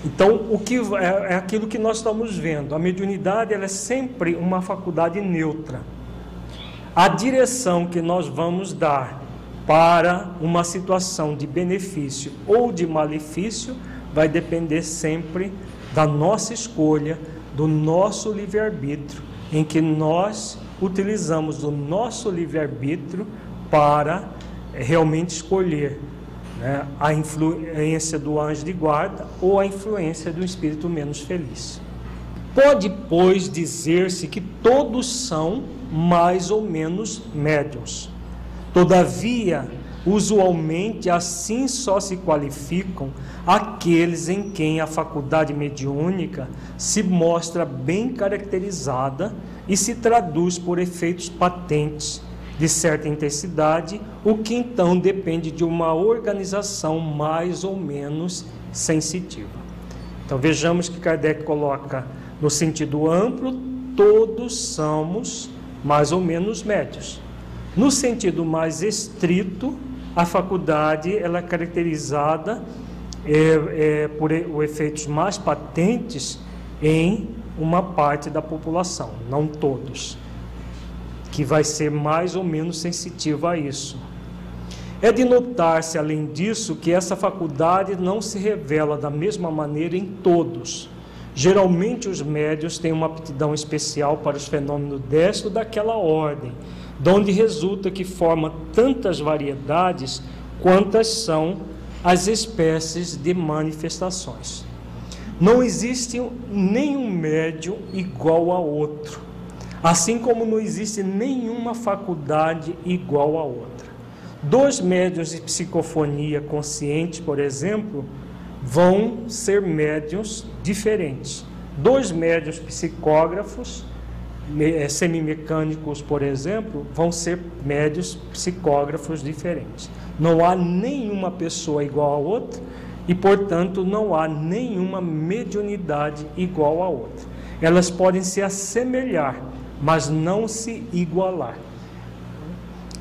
Então, o que é, é aquilo que nós estamos vendo. A mediunidade ela é sempre uma faculdade neutra. A direção que nós vamos dar para uma situação de benefício ou de malefício vai depender sempre da nossa escolha, do nosso livre-arbítrio, em que nós utilizamos o nosso livre-arbítrio para eh, realmente escolher né, a influência do anjo de guarda ou a influência do espírito menos feliz. Pode, pois, dizer-se que todos são mais ou menos médiums. Todavia, usualmente assim só se qualificam aqueles em quem a faculdade mediúnica se mostra bem caracterizada e se traduz por efeitos patentes de certa intensidade, o que então depende de uma organização mais ou menos sensitiva. Então vejamos que Kardec coloca no sentido amplo, todos somos mais ou menos médios. No sentido mais estrito, a faculdade ela é caracterizada é, é, por efeitos mais patentes em uma parte da população, não todos, que vai ser mais ou menos sensitiva a isso. É de notar-se, além disso, que essa faculdade não se revela da mesma maneira em todos. Geralmente, os médios têm uma aptidão especial para os fenômenos desta ou daquela ordem donde resulta que forma tantas variedades quantas são as espécies de manifestações. Não existe nenhum médium igual a outro, assim como não existe nenhuma faculdade igual a outra. Dois médiuns de psicofonia consciente, por exemplo, vão ser médiuns diferentes. Dois médiuns psicógrafos semimecânicos, por exemplo, vão ser médios psicógrafos diferentes. Não há nenhuma pessoa igual a outra e, portanto, não há nenhuma mediunidade igual a outra. Elas podem se assemelhar, mas não se igualar.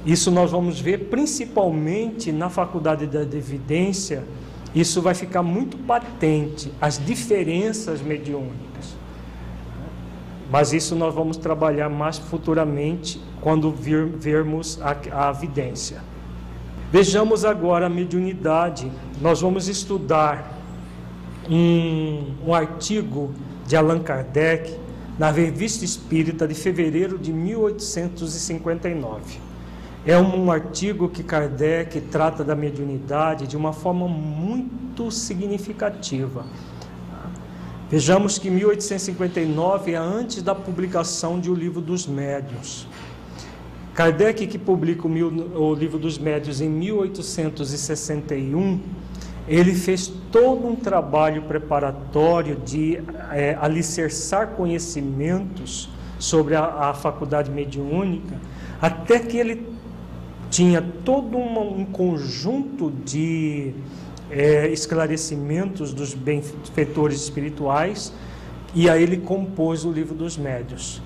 Isso nós vamos ver principalmente na faculdade da evidência, isso vai ficar muito patente, as diferenças mediúnicas. Mas isso nós vamos trabalhar mais futuramente quando vir, vermos a, a evidência. Vejamos agora a mediunidade. Nós vamos estudar um, um artigo de Allan Kardec na Revista Espírita de fevereiro de 1859. É um artigo que Kardec trata da mediunidade de uma forma muito significativa. Vejamos que 1859 é antes da publicação de O Livro dos Médios. Kardec, que publica o, mil, o Livro dos Médios em 1861, ele fez todo um trabalho preparatório de é, alicerçar conhecimentos sobre a, a, faculdade mediúnica, até que ele tinha todo um conjunto de é, esclarecimentos dos benfeitores espirituais e aí ele compôs o livro dos médios.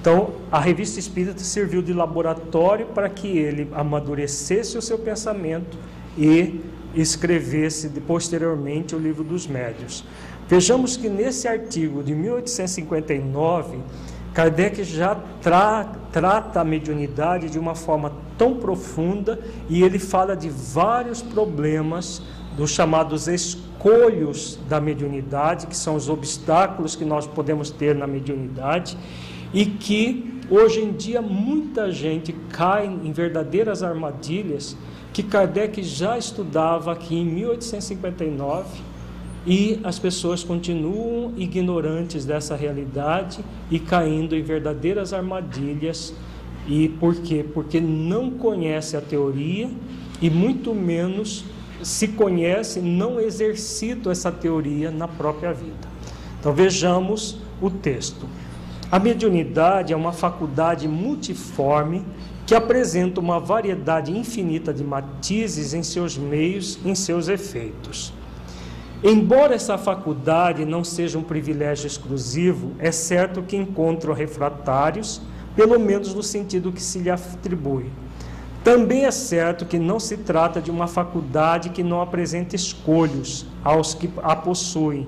Então, a revista espírita serviu de laboratório para que ele amadurecesse o seu pensamento e escrevesse posteriormente o livro dos médios. Vejamos que nesse artigo de 1859, Kardec já tra trata a mediunidade de uma forma tão profunda e ele fala de vários problemas dos chamados escolhos da mediunidade, que são os obstáculos que nós podemos ter na mediunidade e que hoje em dia muita gente cai em verdadeiras armadilhas que Kardec já estudava aqui em 1859 e as pessoas continuam ignorantes dessa realidade e caindo em verdadeiras armadilhas. E por quê? Porque não conhece a teoria e muito menos se conhece, não exercita essa teoria na própria vida. Então vejamos o texto. A mediunidade é uma faculdade multiforme que apresenta uma variedade infinita de matizes em seus meios, em seus efeitos. Embora essa faculdade não seja um privilégio exclusivo, é certo que encontra refratários, pelo menos no sentido que se lhe atribui. Também é certo que não se trata de uma faculdade que não apresenta escolhos aos que a possuem,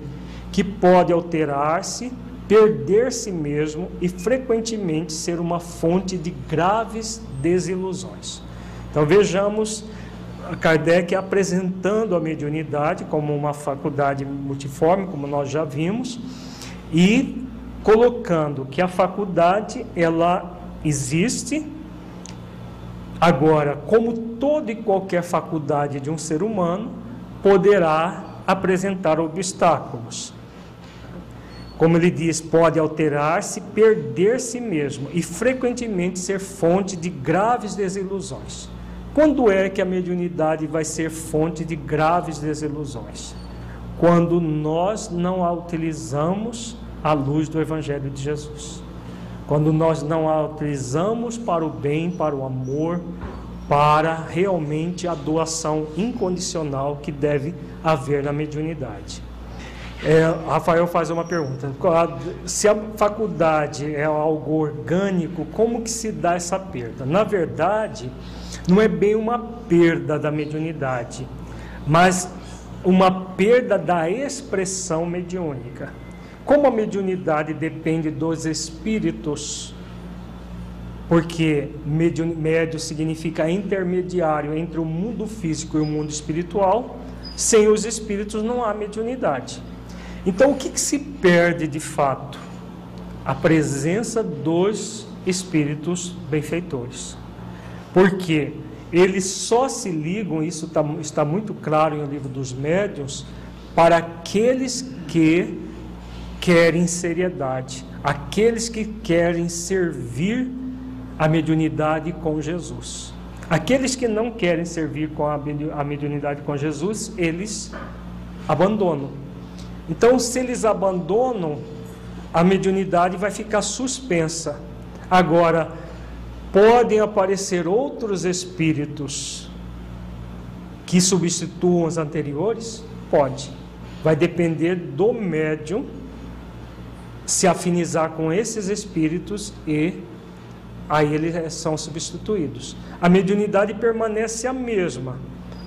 que pode alterar-se, perder-se mesmo e frequentemente ser uma fonte de graves desilusões. Então vejamos Kardec apresentando a mediunidade como uma faculdade multiforme, como nós já vimos, e colocando que a faculdade ela existe Agora, como toda e qualquer faculdade de um ser humano, poderá apresentar obstáculos. Como ele diz, pode alterar-se, perder-se mesmo e frequentemente ser fonte de graves desilusões. Quando é que a mediunidade vai ser fonte de graves desilusões? Quando nós não a utilizamos à luz do Evangelho de Jesus. Quando nós não a utilizamos para o bem, para o amor, para realmente a doação incondicional que deve haver na mediunidade. É, Rafael faz uma pergunta: se a faculdade é algo orgânico, como que se dá essa perda? Na verdade, não é bem uma perda da mediunidade, mas uma perda da expressão mediúnica. Como a mediunidade depende dos espíritos, porque médio significa intermediário entre o mundo físico e o mundo espiritual, sem os espíritos não há mediunidade. Então, o que, que se perde de fato? A presença dos espíritos benfeitores. Porque eles só se ligam, isso tá, está muito claro no livro dos médiuns, para aqueles que querem seriedade, aqueles que querem servir a mediunidade com Jesus. Aqueles que não querem servir com a mediunidade com Jesus, eles abandonam. Então, se eles abandonam, a mediunidade vai ficar suspensa. Agora, podem aparecer outros espíritos que substituam os anteriores? Pode. Vai depender do médium se afinizar com esses espíritos e aí eles são substituídos. A mediunidade permanece a mesma,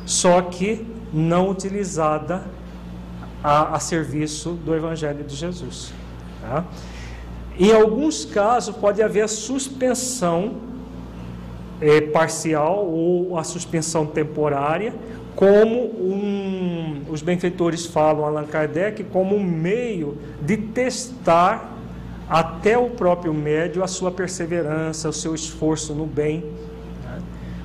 só que não utilizada a, a serviço do Evangelho de Jesus. Tá? Em alguns casos, pode haver a suspensão é, parcial ou a suspensão temporária, como um, os benfeitores falam, Allan Kardec, como um meio de testar até o próprio médio a sua perseverança, o seu esforço no bem.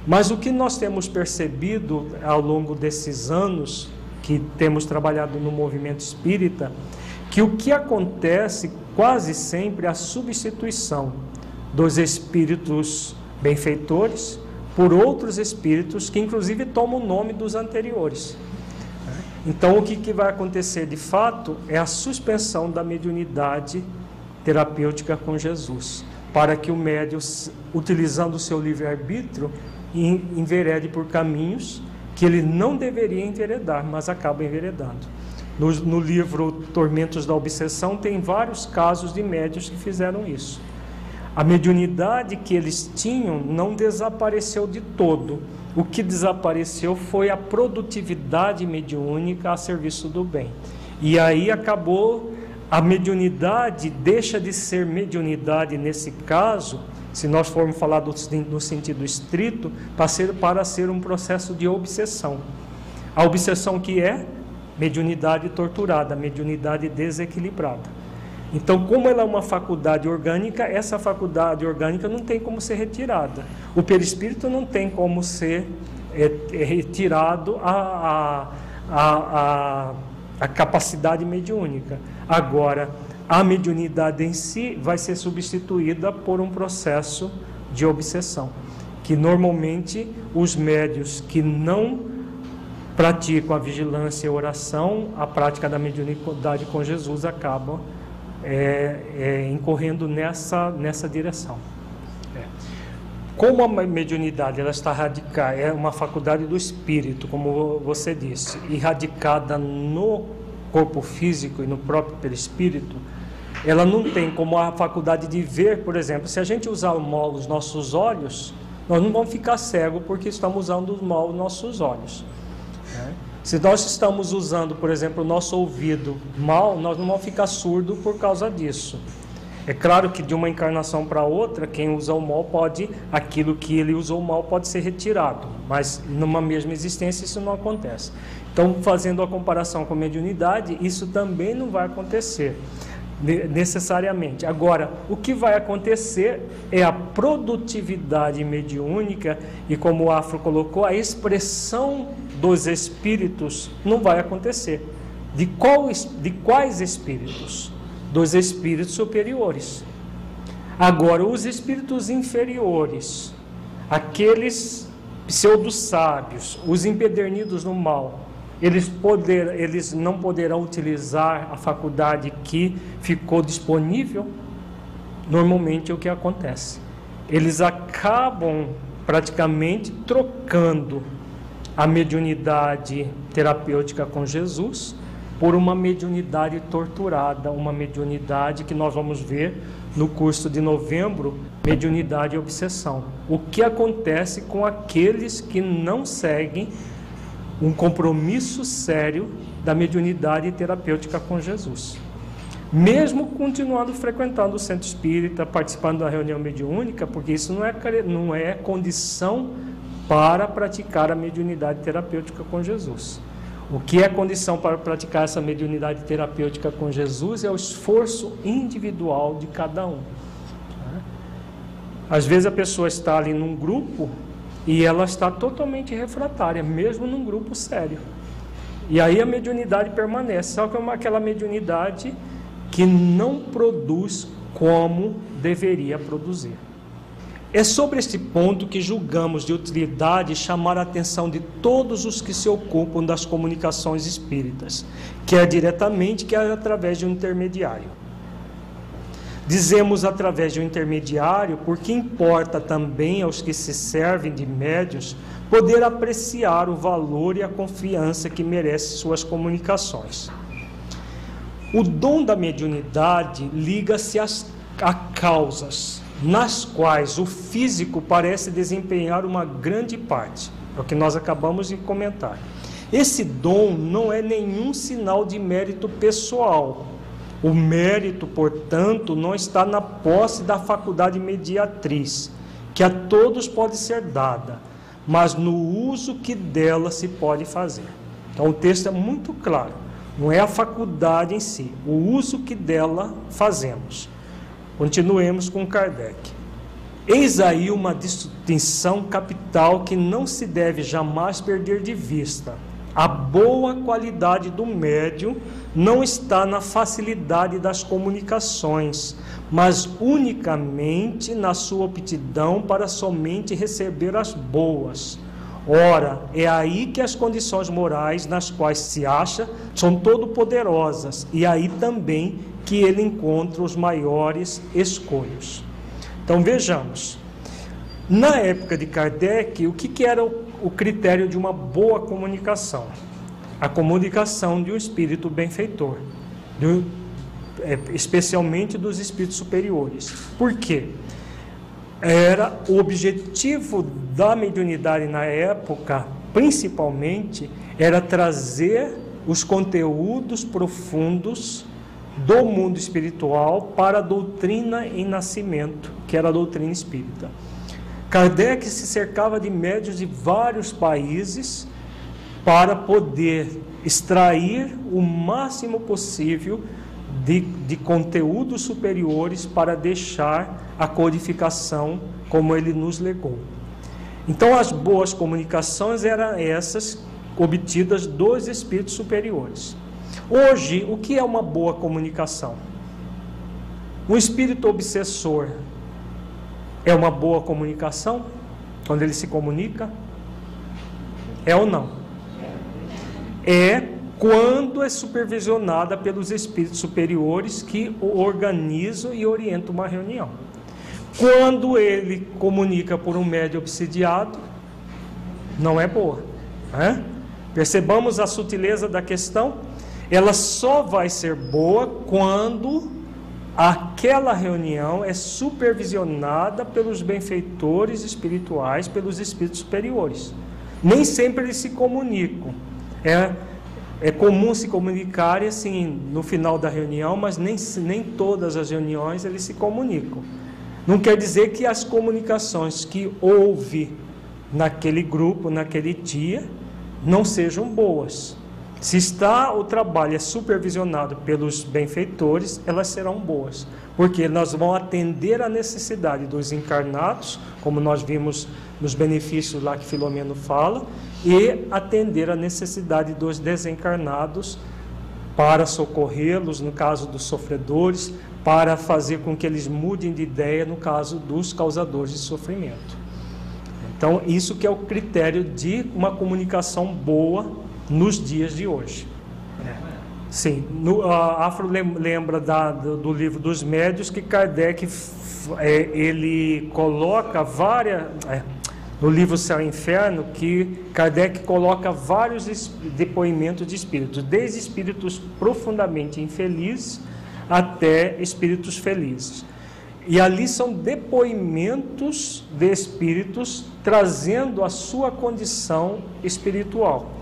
Mas o que nós temos percebido ao longo desses anos que temos trabalhado no movimento espírita, que o que acontece quase sempre é a substituição dos espíritos benfeitores por outros espíritos que inclusive tomam o nome dos anteriores. Então o que, que vai acontecer de fato é a suspensão da mediunidade terapêutica com Jesus, para que o médium, utilizando o seu livre-arbítrio, enverede por caminhos que ele não deveria enveredar, mas acaba enveredando. No, no, livro Tormentos da Obsessão tem vários casos de médios que fizeram isso. A mediunidade que eles tinham não desapareceu de todo. O que desapareceu foi a produtividade mediúnica a serviço do bem. E aí acabou a mediunidade deixa de ser mediunidade nesse caso, se nós formos falar do, no sentido estrito, para ser, para ser um processo de obsessão. A obsessão que é mediunidade torturada, mediunidade desequilibrada. Então, como ela é uma faculdade orgânica, essa faculdade orgânica não tem como ser retirada. O perispírito não tem como ser é, é retirado a, a, a, a capacidade mediúnica. Agora, a mediunidade em si vai ser substituída por um processo de obsessão, que normalmente os médios que não praticam a vigilância e a oração, a prática da mediunidade com Jesus acabam é, é, incorrendo nessa, nessa direção. É. Como a mediunidade ela está radicada, é uma faculdade do espírito, como você disse, e radicada no corpo físico e no próprio perispírito, ela não tem como a faculdade de ver, por exemplo, se a gente usar o mal os nossos olhos, nós não vamos ficar cegos porque estamos usando mal os nossos olhos. Né? Se nós estamos usando, por exemplo, o nosso ouvido mal, nós não vamos ficar surdo por causa disso. É claro que de uma encarnação para outra, quem usa o mal pode, aquilo que ele usou mal pode ser retirado, mas numa mesma existência isso não acontece. Então, fazendo a comparação com a mediunidade, isso também não vai acontecer necessariamente. Agora, o que vai acontecer é a produtividade mediúnica e, como o Afro colocou, a expressão dos espíritos não vai acontecer. De, qual, de quais espíritos? Dos espíritos superiores. Agora, os espíritos inferiores, aqueles pseudo-sábios, os empedernidos no mal, eles, poder, eles não poderão utilizar a faculdade que ficou disponível? Normalmente é o que acontece. Eles acabam praticamente trocando a mediunidade terapêutica com Jesus por uma mediunidade torturada, uma mediunidade que nós vamos ver no curso de novembro, mediunidade e obsessão. O que acontece com aqueles que não seguem um compromisso sério da mediunidade terapêutica com Jesus. Mesmo continuando frequentando o centro espírita, participando da reunião mediúnica, porque isso não é, não é condição para praticar a mediunidade terapêutica com Jesus. O que é condição para praticar essa mediunidade terapêutica com Jesus é o esforço individual de cada um. Às vezes a pessoa está ali num grupo e ela está totalmente refratária, mesmo num grupo sério. E aí a mediunidade permanece, só que é uma, aquela mediunidade que não produz como deveria produzir. É sobre este ponto que julgamos de utilidade chamar a atenção de todos os que se ocupam das comunicações espíritas, quer diretamente, quer através de um intermediário. Dizemos através de um intermediário porque importa também aos que se servem de médios poder apreciar o valor e a confiança que merece suas comunicações. O dom da mediunidade liga-se a causas nas quais o físico parece desempenhar uma grande parte. É o que nós acabamos de comentar. Esse dom não é nenhum sinal de mérito pessoal. O mérito, portanto, não está na posse da faculdade mediatriz, que a todos pode ser dada, mas no uso que dela se pode fazer. Então o texto é muito claro. Não é a faculdade em si, o uso que dela fazemos. Continuemos com Kardec. Eis aí uma distinção capital que não se deve jamais perder de vista. A boa qualidade do médium não está na facilidade das comunicações, mas unicamente na sua aptidão para somente receber as boas. Ora, é aí que as condições morais nas quais se acha são todo poderosas e aí também que ele encontra os maiores escolhos. Então vejamos, na época de Kardec, o que, que era o, o critério de uma boa comunicação? A comunicação de um espírito benfeitor, é, especialmente dos espíritos superiores. Por quê? Era o objetivo da mediunidade na época, principalmente, era trazer os conteúdos profundos do mundo espiritual para a doutrina em nascimento, que era a doutrina espírita. Kardec se cercava de médios de vários países para poder extrair o máximo possível de, de conteúdos superiores para deixar a codificação como ele nos legou. Então, as boas comunicações eram essas obtidas dos espíritos superiores. Hoje, o que é uma boa comunicação? Um espírito obsessor é uma boa comunicação? Quando ele se comunica? É ou não? É quando é supervisionada pelos espíritos superiores que organizam e orientam uma reunião. Quando ele comunica por um médio obsidiado, não é boa. Né? Percebamos a sutileza da questão? ela só vai ser boa quando aquela reunião é supervisionada pelos benfeitores espirituais, pelos espíritos superiores. Nem sempre eles se comunicam. É, é comum se comunicarem assim no final da reunião, mas nem, nem todas as reuniões eles se comunicam. Não quer dizer que as comunicações que houve naquele grupo, naquele dia, não sejam boas. Se está o trabalho é supervisionado pelos benfeitores, elas serão boas, porque nós vamos atender a necessidade dos encarnados, como nós vimos nos benefícios lá que Filomeno fala, e atender a necessidade dos desencarnados para socorrê-los no caso dos sofredores, para fazer com que eles mudem de ideia no caso dos causadores de sofrimento. Então, isso que é o critério de uma comunicação boa nos dias de hoje. É. Sim, no, a Afro lembra da, do, do, livro dos médios que Kardec é, ele coloca várias é, no livro Céu e Inferno que Kardec coloca vários depoimentos de espíritos, desde espíritos profundamente infelizes até espíritos felizes. E ali são depoimentos de espíritos trazendo a sua condição espiritual.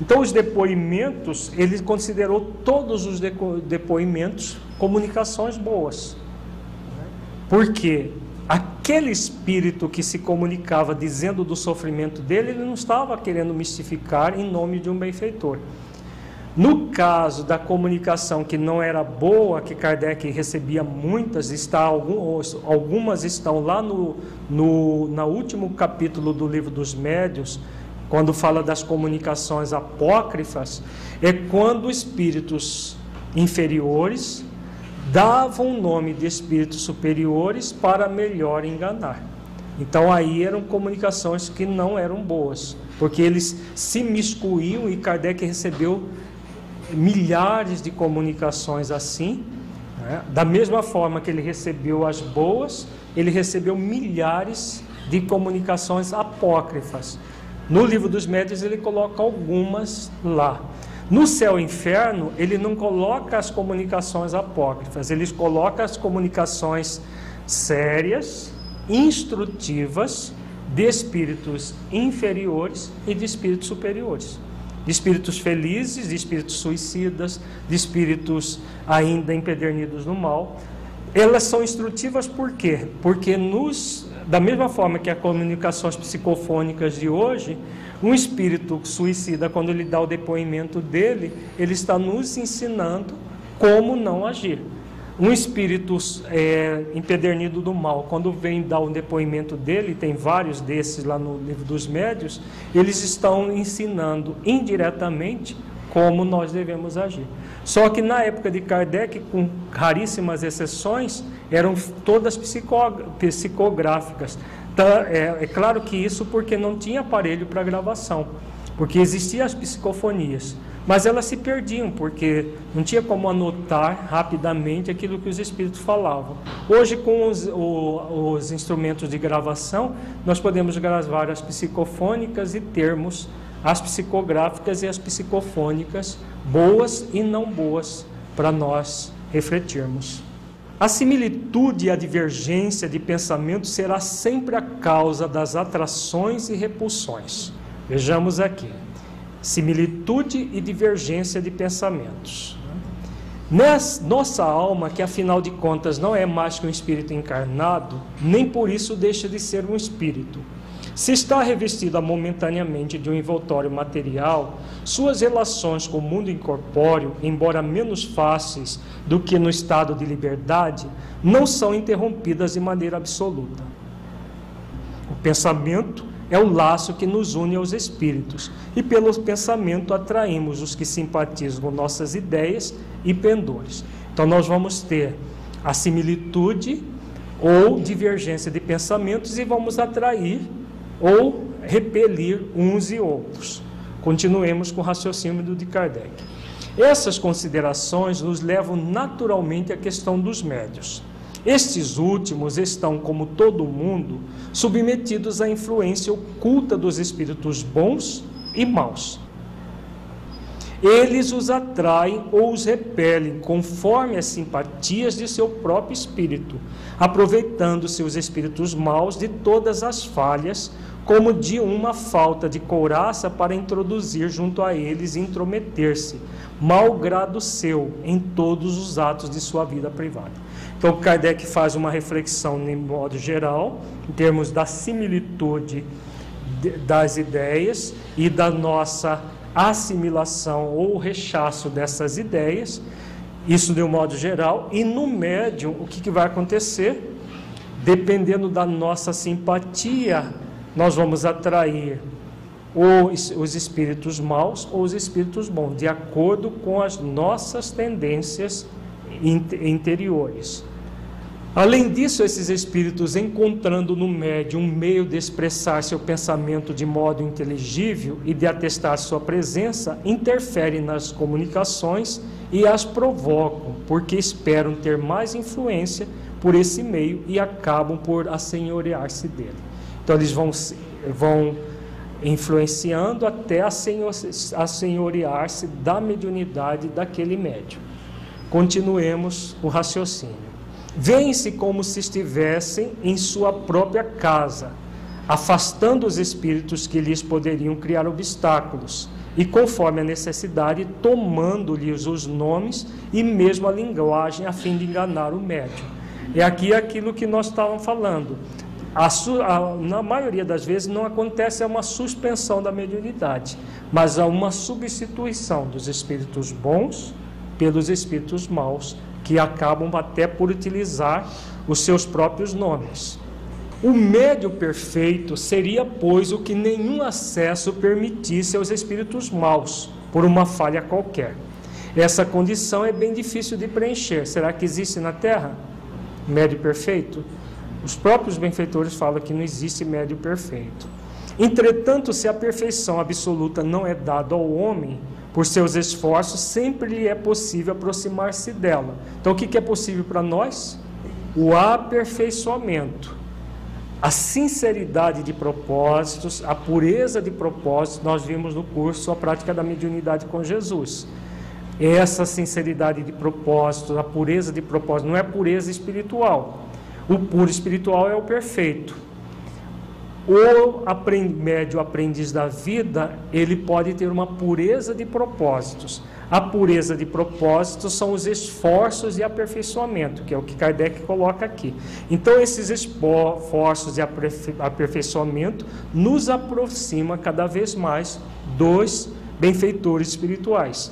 Então, os depoimentos, ele considerou todos os depoimentos comunicações boas. Porque aquele espírito que se comunicava dizendo do sofrimento dele, ele não estava querendo mistificar em nome de um benfeitor. No caso da comunicação que não era boa, que Kardec recebia muitas, está, algumas estão lá no, no, no último capítulo do livro dos médios, quando fala das comunicações apócrifas, é quando espíritos inferiores davam o nome de espíritos superiores para melhor enganar. Então aí eram comunicações que não eram boas, porque eles se miscuíam e Kardec recebeu milhares de comunicações assim. Né? Da mesma forma que ele recebeu as boas, ele recebeu milhares de comunicações apócrifas. No livro dos médios ele coloca algumas lá. No céu e inferno, ele não coloca as comunicações apócrifas, ele coloca as comunicações sérias, instrutivas de espíritos inferiores e de espíritos superiores. De espíritos felizes, de espíritos suicidas, de espíritos ainda empedernidos no mal. Elas são instrutivas por quê? Porque nos, da mesma forma que as comunicações psicofônicas de hoje, um espírito suicida, quando ele dá o depoimento dele, ele está nos ensinando como não agir. Um espírito é, empedernido do mal, quando vem dar o depoimento dele, tem vários desses lá no livro dos médios, eles estão ensinando indiretamente como nós devemos agir. Só que na época de Kardec, com raríssimas exceções, eram todas psicográficas. Tá, é, é claro que isso porque não tinha aparelho para gravação, porque existiam as psicofonias mas elas se perdiam porque não tinha como anotar rapidamente aquilo que os espíritos falavam. Hoje, com os, o, os instrumentos de gravação, nós podemos gravar as psicofônicas e termos as psicográficas e as psicofônicas, boas e não boas, para nós refletirmos. A similitude e a divergência de pensamento será sempre a causa das atrações e repulsões. Vejamos aqui similitude e divergência de pensamentos. Nessa, nossa alma, que afinal de contas não é mais que um espírito encarnado, nem por isso deixa de ser um espírito. Se está revestida momentaneamente de um envoltório material, suas relações com o mundo incorpóreo, embora menos fáceis do que no estado de liberdade, não são interrompidas de maneira absoluta. O pensamento é o laço que nos une aos espíritos, e pelo pensamento atraímos os que simpatizam com nossas ideias e pendores. Então, nós vamos ter a similitude ou divergência de pensamentos e vamos atrair ou repelir uns e outros. Continuemos com o raciocínio de Kardec. Essas considerações nos levam naturalmente à questão dos médios. Estes últimos estão, como todo mundo, submetidos à influência oculta dos espíritos bons e maus. Eles os atraem ou os repelem conforme as simpatias de seu próprio espírito, aproveitando seus espíritos maus de todas as falhas, como de uma falta de couraça para introduzir junto a eles e intrometer-se, malgrado seu, em todos os atos de sua vida privada. Então, Kardec faz uma reflexão, em modo geral, em termos da similitude das ideias e da nossa assimilação ou rechaço dessas ideias, isso de um modo geral, e no médium, o que, que vai acontecer? Dependendo da nossa simpatia, nós vamos atrair os, os espíritos maus ou os espíritos bons, de acordo com as nossas tendências interiores. Além disso, esses espíritos, encontrando no médium um meio de expressar seu pensamento de modo inteligível e de atestar sua presença, interferem nas comunicações e as provocam, porque esperam ter mais influência por esse meio e acabam por assenhorear-se dele. Então, eles vão, vão influenciando até assenhorear-se da mediunidade daquele médium. Continuemos o raciocínio. Vêem-se como se estivessem em sua própria casa, afastando os espíritos que lhes poderiam criar obstáculos, e conforme a necessidade, tomando-lhes os nomes e mesmo a linguagem a fim de enganar o médium. É aqui aquilo que nós estávamos falando. a, a, na maioria das vezes não acontece uma suspensão da mediunidade, mas há uma substituição dos espíritos bons pelos espíritos maus, que acabam até por utilizar os seus próprios nomes. O médio perfeito seria, pois, o que nenhum acesso permitisse aos espíritos maus, por uma falha qualquer. Essa condição é bem difícil de preencher. Será que existe na Terra médio perfeito? Os próprios benfeitores falam que não existe médio perfeito. Entretanto, se a perfeição absoluta não é dada ao homem, por seus esforços, sempre lhe é possível aproximar-se dela. Então, o que é possível para nós? O aperfeiçoamento a sinceridade de propósitos, a pureza de propósitos, nós vimos no curso a prática da mediunidade com Jesus. Essa sinceridade de propósitos, a pureza de propósito, não é pureza espiritual. O puro espiritual é o perfeito. O médio aprendiz da vida, ele pode ter uma pureza de propósitos. A pureza de propósito são os esforços de aperfeiçoamento, que é o que Kardec coloca aqui. Então, esses esforços de aperfeiçoamento nos aproxima cada vez mais dos benfeitores espirituais.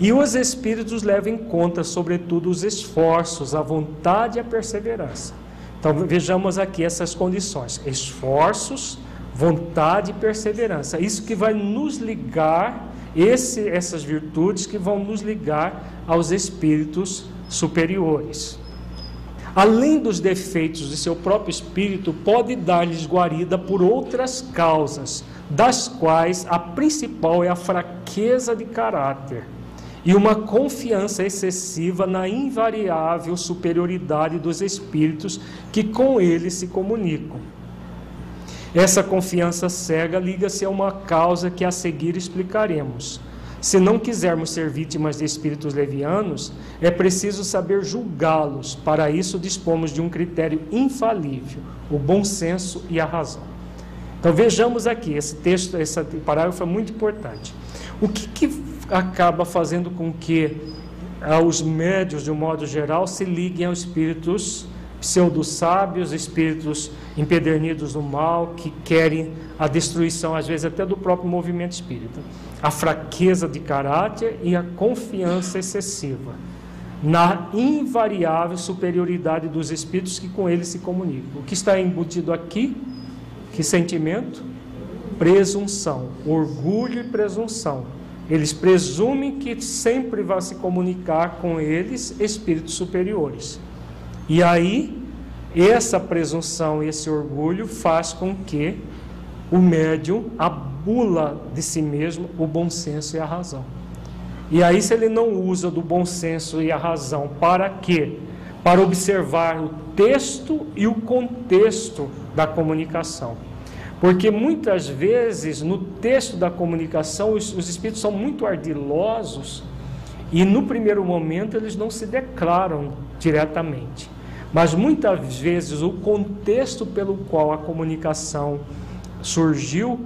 E os espíritos levam em conta, sobretudo, os esforços, a vontade e a perseverança. Então, vejamos aqui essas condições: esforços, vontade e perseverança. Isso que vai nos ligar esse, essas virtudes que vão nos ligar aos espíritos superiores. Além dos defeitos de seu próprio espírito, pode dar-lhes guarida por outras causas, das quais a principal é a fraqueza de caráter e uma confiança excessiva na invariável superioridade dos espíritos que com ele se comunicam. Essa confiança cega liga-se a uma causa que a seguir explicaremos. Se não quisermos ser vítimas de espíritos levianos, é preciso saber julgá-los. Para isso, dispomos de um critério infalível: o bom senso e a razão. Então, vejamos aqui: esse texto, esse parágrafo é muito importante. O que, que acaba fazendo com que ah, os médios, de um modo geral, se liguem aos espíritos pseudo-sábios, espíritos empedernidos no mal, que querem a destruição, às vezes até do próprio movimento espírita. A fraqueza de caráter e a confiança excessiva na invariável superioridade dos espíritos que com eles se comunicam. O que está embutido aqui? Que sentimento? Presunção, orgulho e presunção. Eles presumem que sempre vai se comunicar com eles espíritos superiores. E aí, essa presunção, esse orgulho faz com que o médium abula de si mesmo o bom senso e a razão. E aí, se ele não usa do bom senso e a razão para quê? Para observar o texto e o contexto da comunicação. Porque muitas vezes no texto da comunicação os, os espíritos são muito ardilosos e no primeiro momento eles não se declaram diretamente. Mas muitas vezes o contexto pelo qual a comunicação surgiu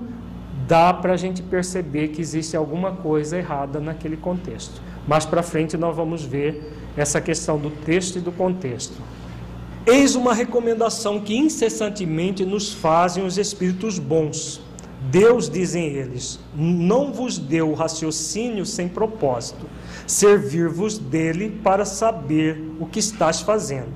dá para a gente perceber que existe alguma coisa errada naquele contexto. Mais para frente nós vamos ver essa questão do texto e do contexto. Eis uma recomendação que incessantemente nos fazem os espíritos bons. Deus, dizem eles, não vos deu raciocínio sem propósito, servir-vos dele para saber o que estás fazendo.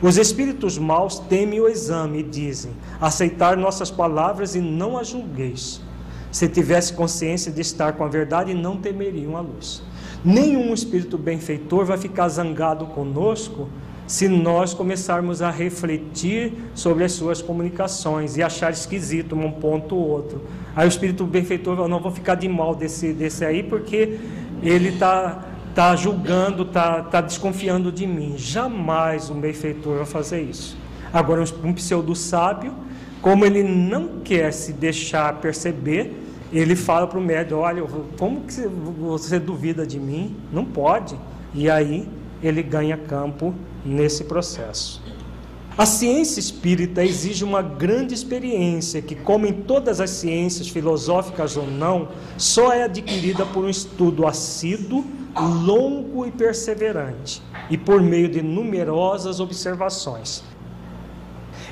Os espíritos maus temem o exame e dizem: aceitar nossas palavras e não as julgueis. Se tivesse consciência de estar com a verdade, não temeriam a luz. Nenhum espírito benfeitor vai ficar zangado conosco se nós começarmos a refletir sobre as suas comunicações e achar esquisito um ponto ou outro. Aí o espírito benfeitor, eu não vou ficar de mal desse, desse aí, porque ele está está julgando, está tá desconfiando de mim. Jamais um benfeitor vai fazer isso. Agora, um pseudo-sábio, como ele não quer se deixar perceber, ele fala para o médium: Olha, como que você duvida de mim? Não pode. E aí ele ganha campo nesse processo. A ciência espírita exige uma grande experiência que, como em todas as ciências filosóficas ou não, só é adquirida por um estudo assíduo longo e perseverante, e por meio de numerosas observações.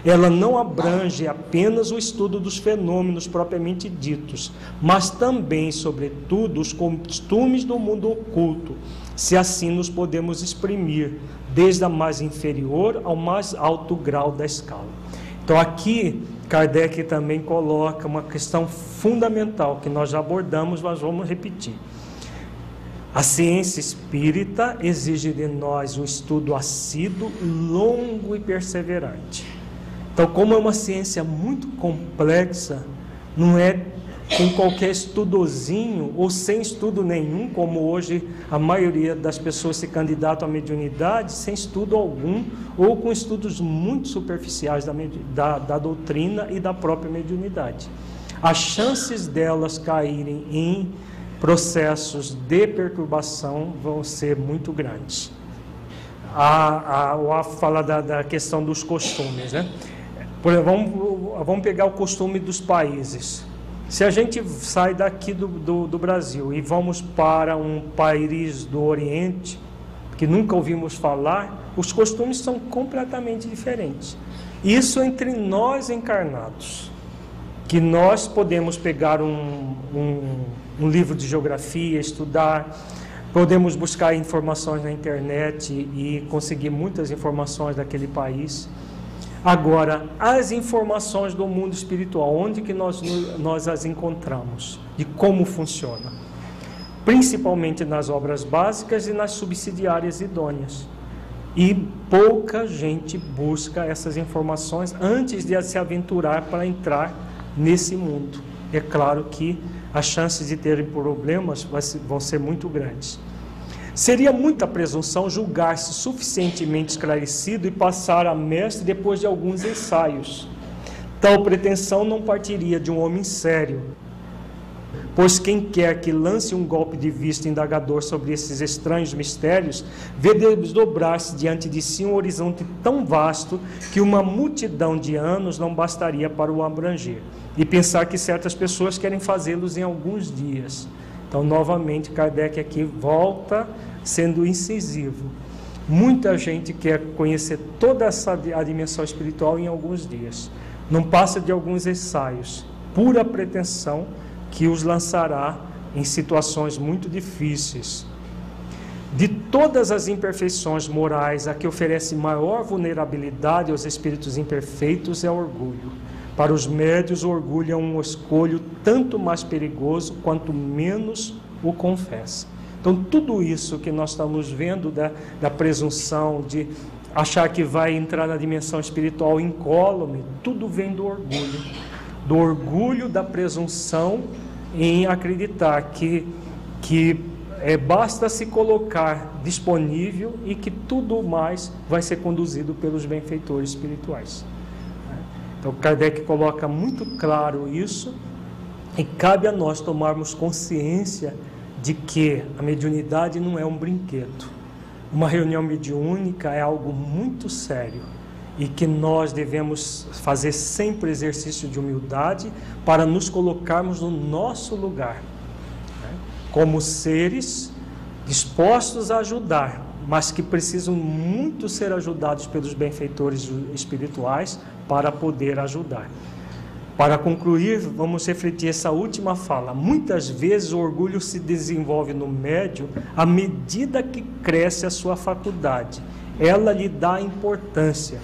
ela não abrange apenas o estudo dos fenômenos propriamente ditos, mas também, sobretudo, os costumes do mundo oculto, se assim nos podemos exprimir, desde a mais inferior ao mais alto grau da escala. Então, aqui, Kardec também coloca uma questão fundamental que nós já abordamos, mas vamos repetir. A ciência espírita exige de nós um estudo assíduo, longo e perseverante. Então, como é uma ciência muito complexa, não é com qualquer estudozinho ou sem estudo nenhum, como hoje a maioria das pessoas se candidatam à mediunidade, sem estudo algum, ou com estudos muito superficiais da, da, da doutrina e da própria mediunidade. As chances delas caírem em processos de perturbação vão ser muito grandes. A, a, a fala da, da questão dos costumes, né? Por exemplo, vamos, vamos pegar o costume dos países. Se a gente sai daqui do, do, do, Brasil e vamos para um país do Oriente, que nunca ouvimos falar, os costumes são completamente diferentes. Isso entre nós encarnados, que nós podemos pegar um, um, um livro de geografia, estudar, podemos buscar informações na internet e conseguir muitas informações daquele país Agora, as informações do mundo espiritual, onde que nós, nós as encontramos? E como funciona? Principalmente nas obras básicas e nas subsidiárias idôneas. E pouca gente busca essas informações antes de se aventurar para entrar nesse mundo. É claro que as chances de terem problemas vão ser muito grandes. Seria muita presunção julgar-se suficientemente esclarecido e passar a mestre depois de alguns ensaios. Tal pretensão não partiria de um homem sério, pois quem quer que lance um golpe de vista indagador sobre esses estranhos mistérios, vê desdobrar-se diante de si um horizonte tão vasto que uma multidão de anos não bastaria para o abranger, e pensar que certas pessoas querem fazê-los em alguns dias. Então, novamente, Kardec aqui volta sendo incisivo. Muita gente quer conhecer toda essa a dimensão espiritual em alguns dias. Não passa de alguns ensaios, pura pretensão que os lançará em situações muito difíceis. De todas as imperfeições morais, a que oferece maior vulnerabilidade aos espíritos imperfeitos é o orgulho. Para os médios, o orgulho é um escolho tanto mais perigoso quanto menos o confessa. Então, tudo isso que nós estamos vendo da, da presunção, de achar que vai entrar na dimensão espiritual incólume, tudo vem do orgulho. Do orgulho da presunção em acreditar que, que é, basta se colocar disponível e que tudo mais vai ser conduzido pelos benfeitores espirituais. Então, Kardec coloca muito claro isso e cabe a nós tomarmos consciência de que a mediunidade não é um brinquedo. Uma reunião mediúnica é algo muito sério e que nós devemos fazer sempre exercício de humildade para nos colocarmos no nosso lugar, né? como seres dispostos a ajudar, mas que precisam muito ser ajudados pelos benfeitores espirituais para poder ajudar. Para concluir, vamos refletir essa última fala. Muitas vezes o orgulho se desenvolve no médio à medida que cresce a sua faculdade. Ela lhe dá importância.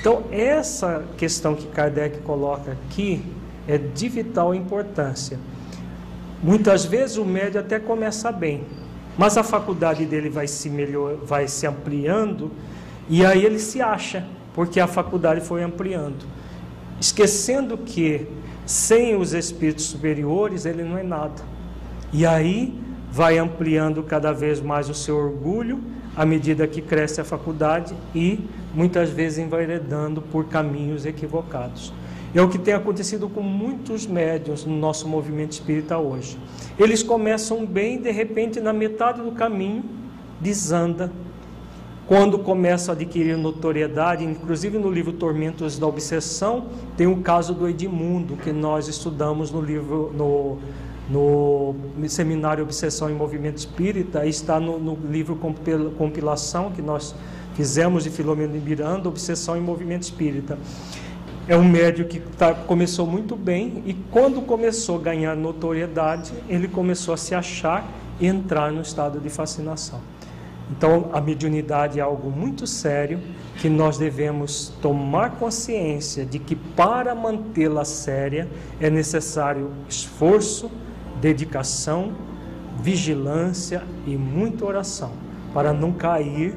Então, essa questão que Kardec coloca aqui é de vital importância. Muitas vezes o médio até começa bem, mas a faculdade dele vai se, melhor, vai se ampliando e aí ele se acha, porque a faculdade foi ampliando esquecendo que sem os espíritos superiores ele não é nada. E aí vai ampliando cada vez mais o seu orgulho à medida que cresce a faculdade e muitas vezes enveredando por caminhos equivocados. É o que tem acontecido com muitos médiuns no nosso movimento espírita hoje. Eles começam bem, de repente, na metade do caminho, desanda quando começa a adquirir notoriedade, inclusive no livro Tormentos da Obsessão, tem o caso do Edmundo, que nós estudamos no livro, no, no seminário Obsessão em Movimento Espírita, está no, no livro Compilação, que nós Fizemos de Filomeno de Miranda Obsessão em Movimento Espírita. É um médio que tá, começou muito bem e quando começou a ganhar notoriedade, ele começou a se achar e entrar no estado de fascinação. Então, a mediunidade é algo muito sério que nós devemos tomar consciência de que para mantê-la séria é necessário esforço, dedicação, vigilância e muita oração para não cair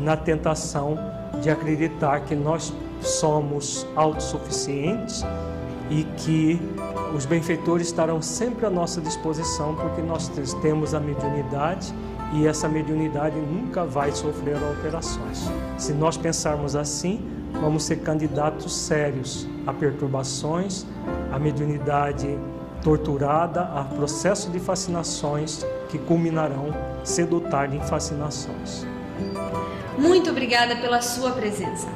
na tentação de acreditar que nós somos autossuficientes e que os benfeitores estarão sempre à nossa disposição porque nós temos a mediunidade e essa mediunidade nunca vai sofrer alterações. Se nós pensarmos assim, vamos ser candidatos sérios a perturbações, a mediunidade torturada, a processo de fascinações que culminarão cedo ou tarde em fascinações. Muito obrigada pela sua presença.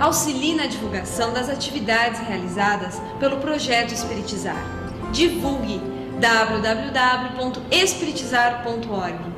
Auxilie na divulgação das atividades realizadas pelo projeto Espiritizar. Divulgue www.espiritizar.org.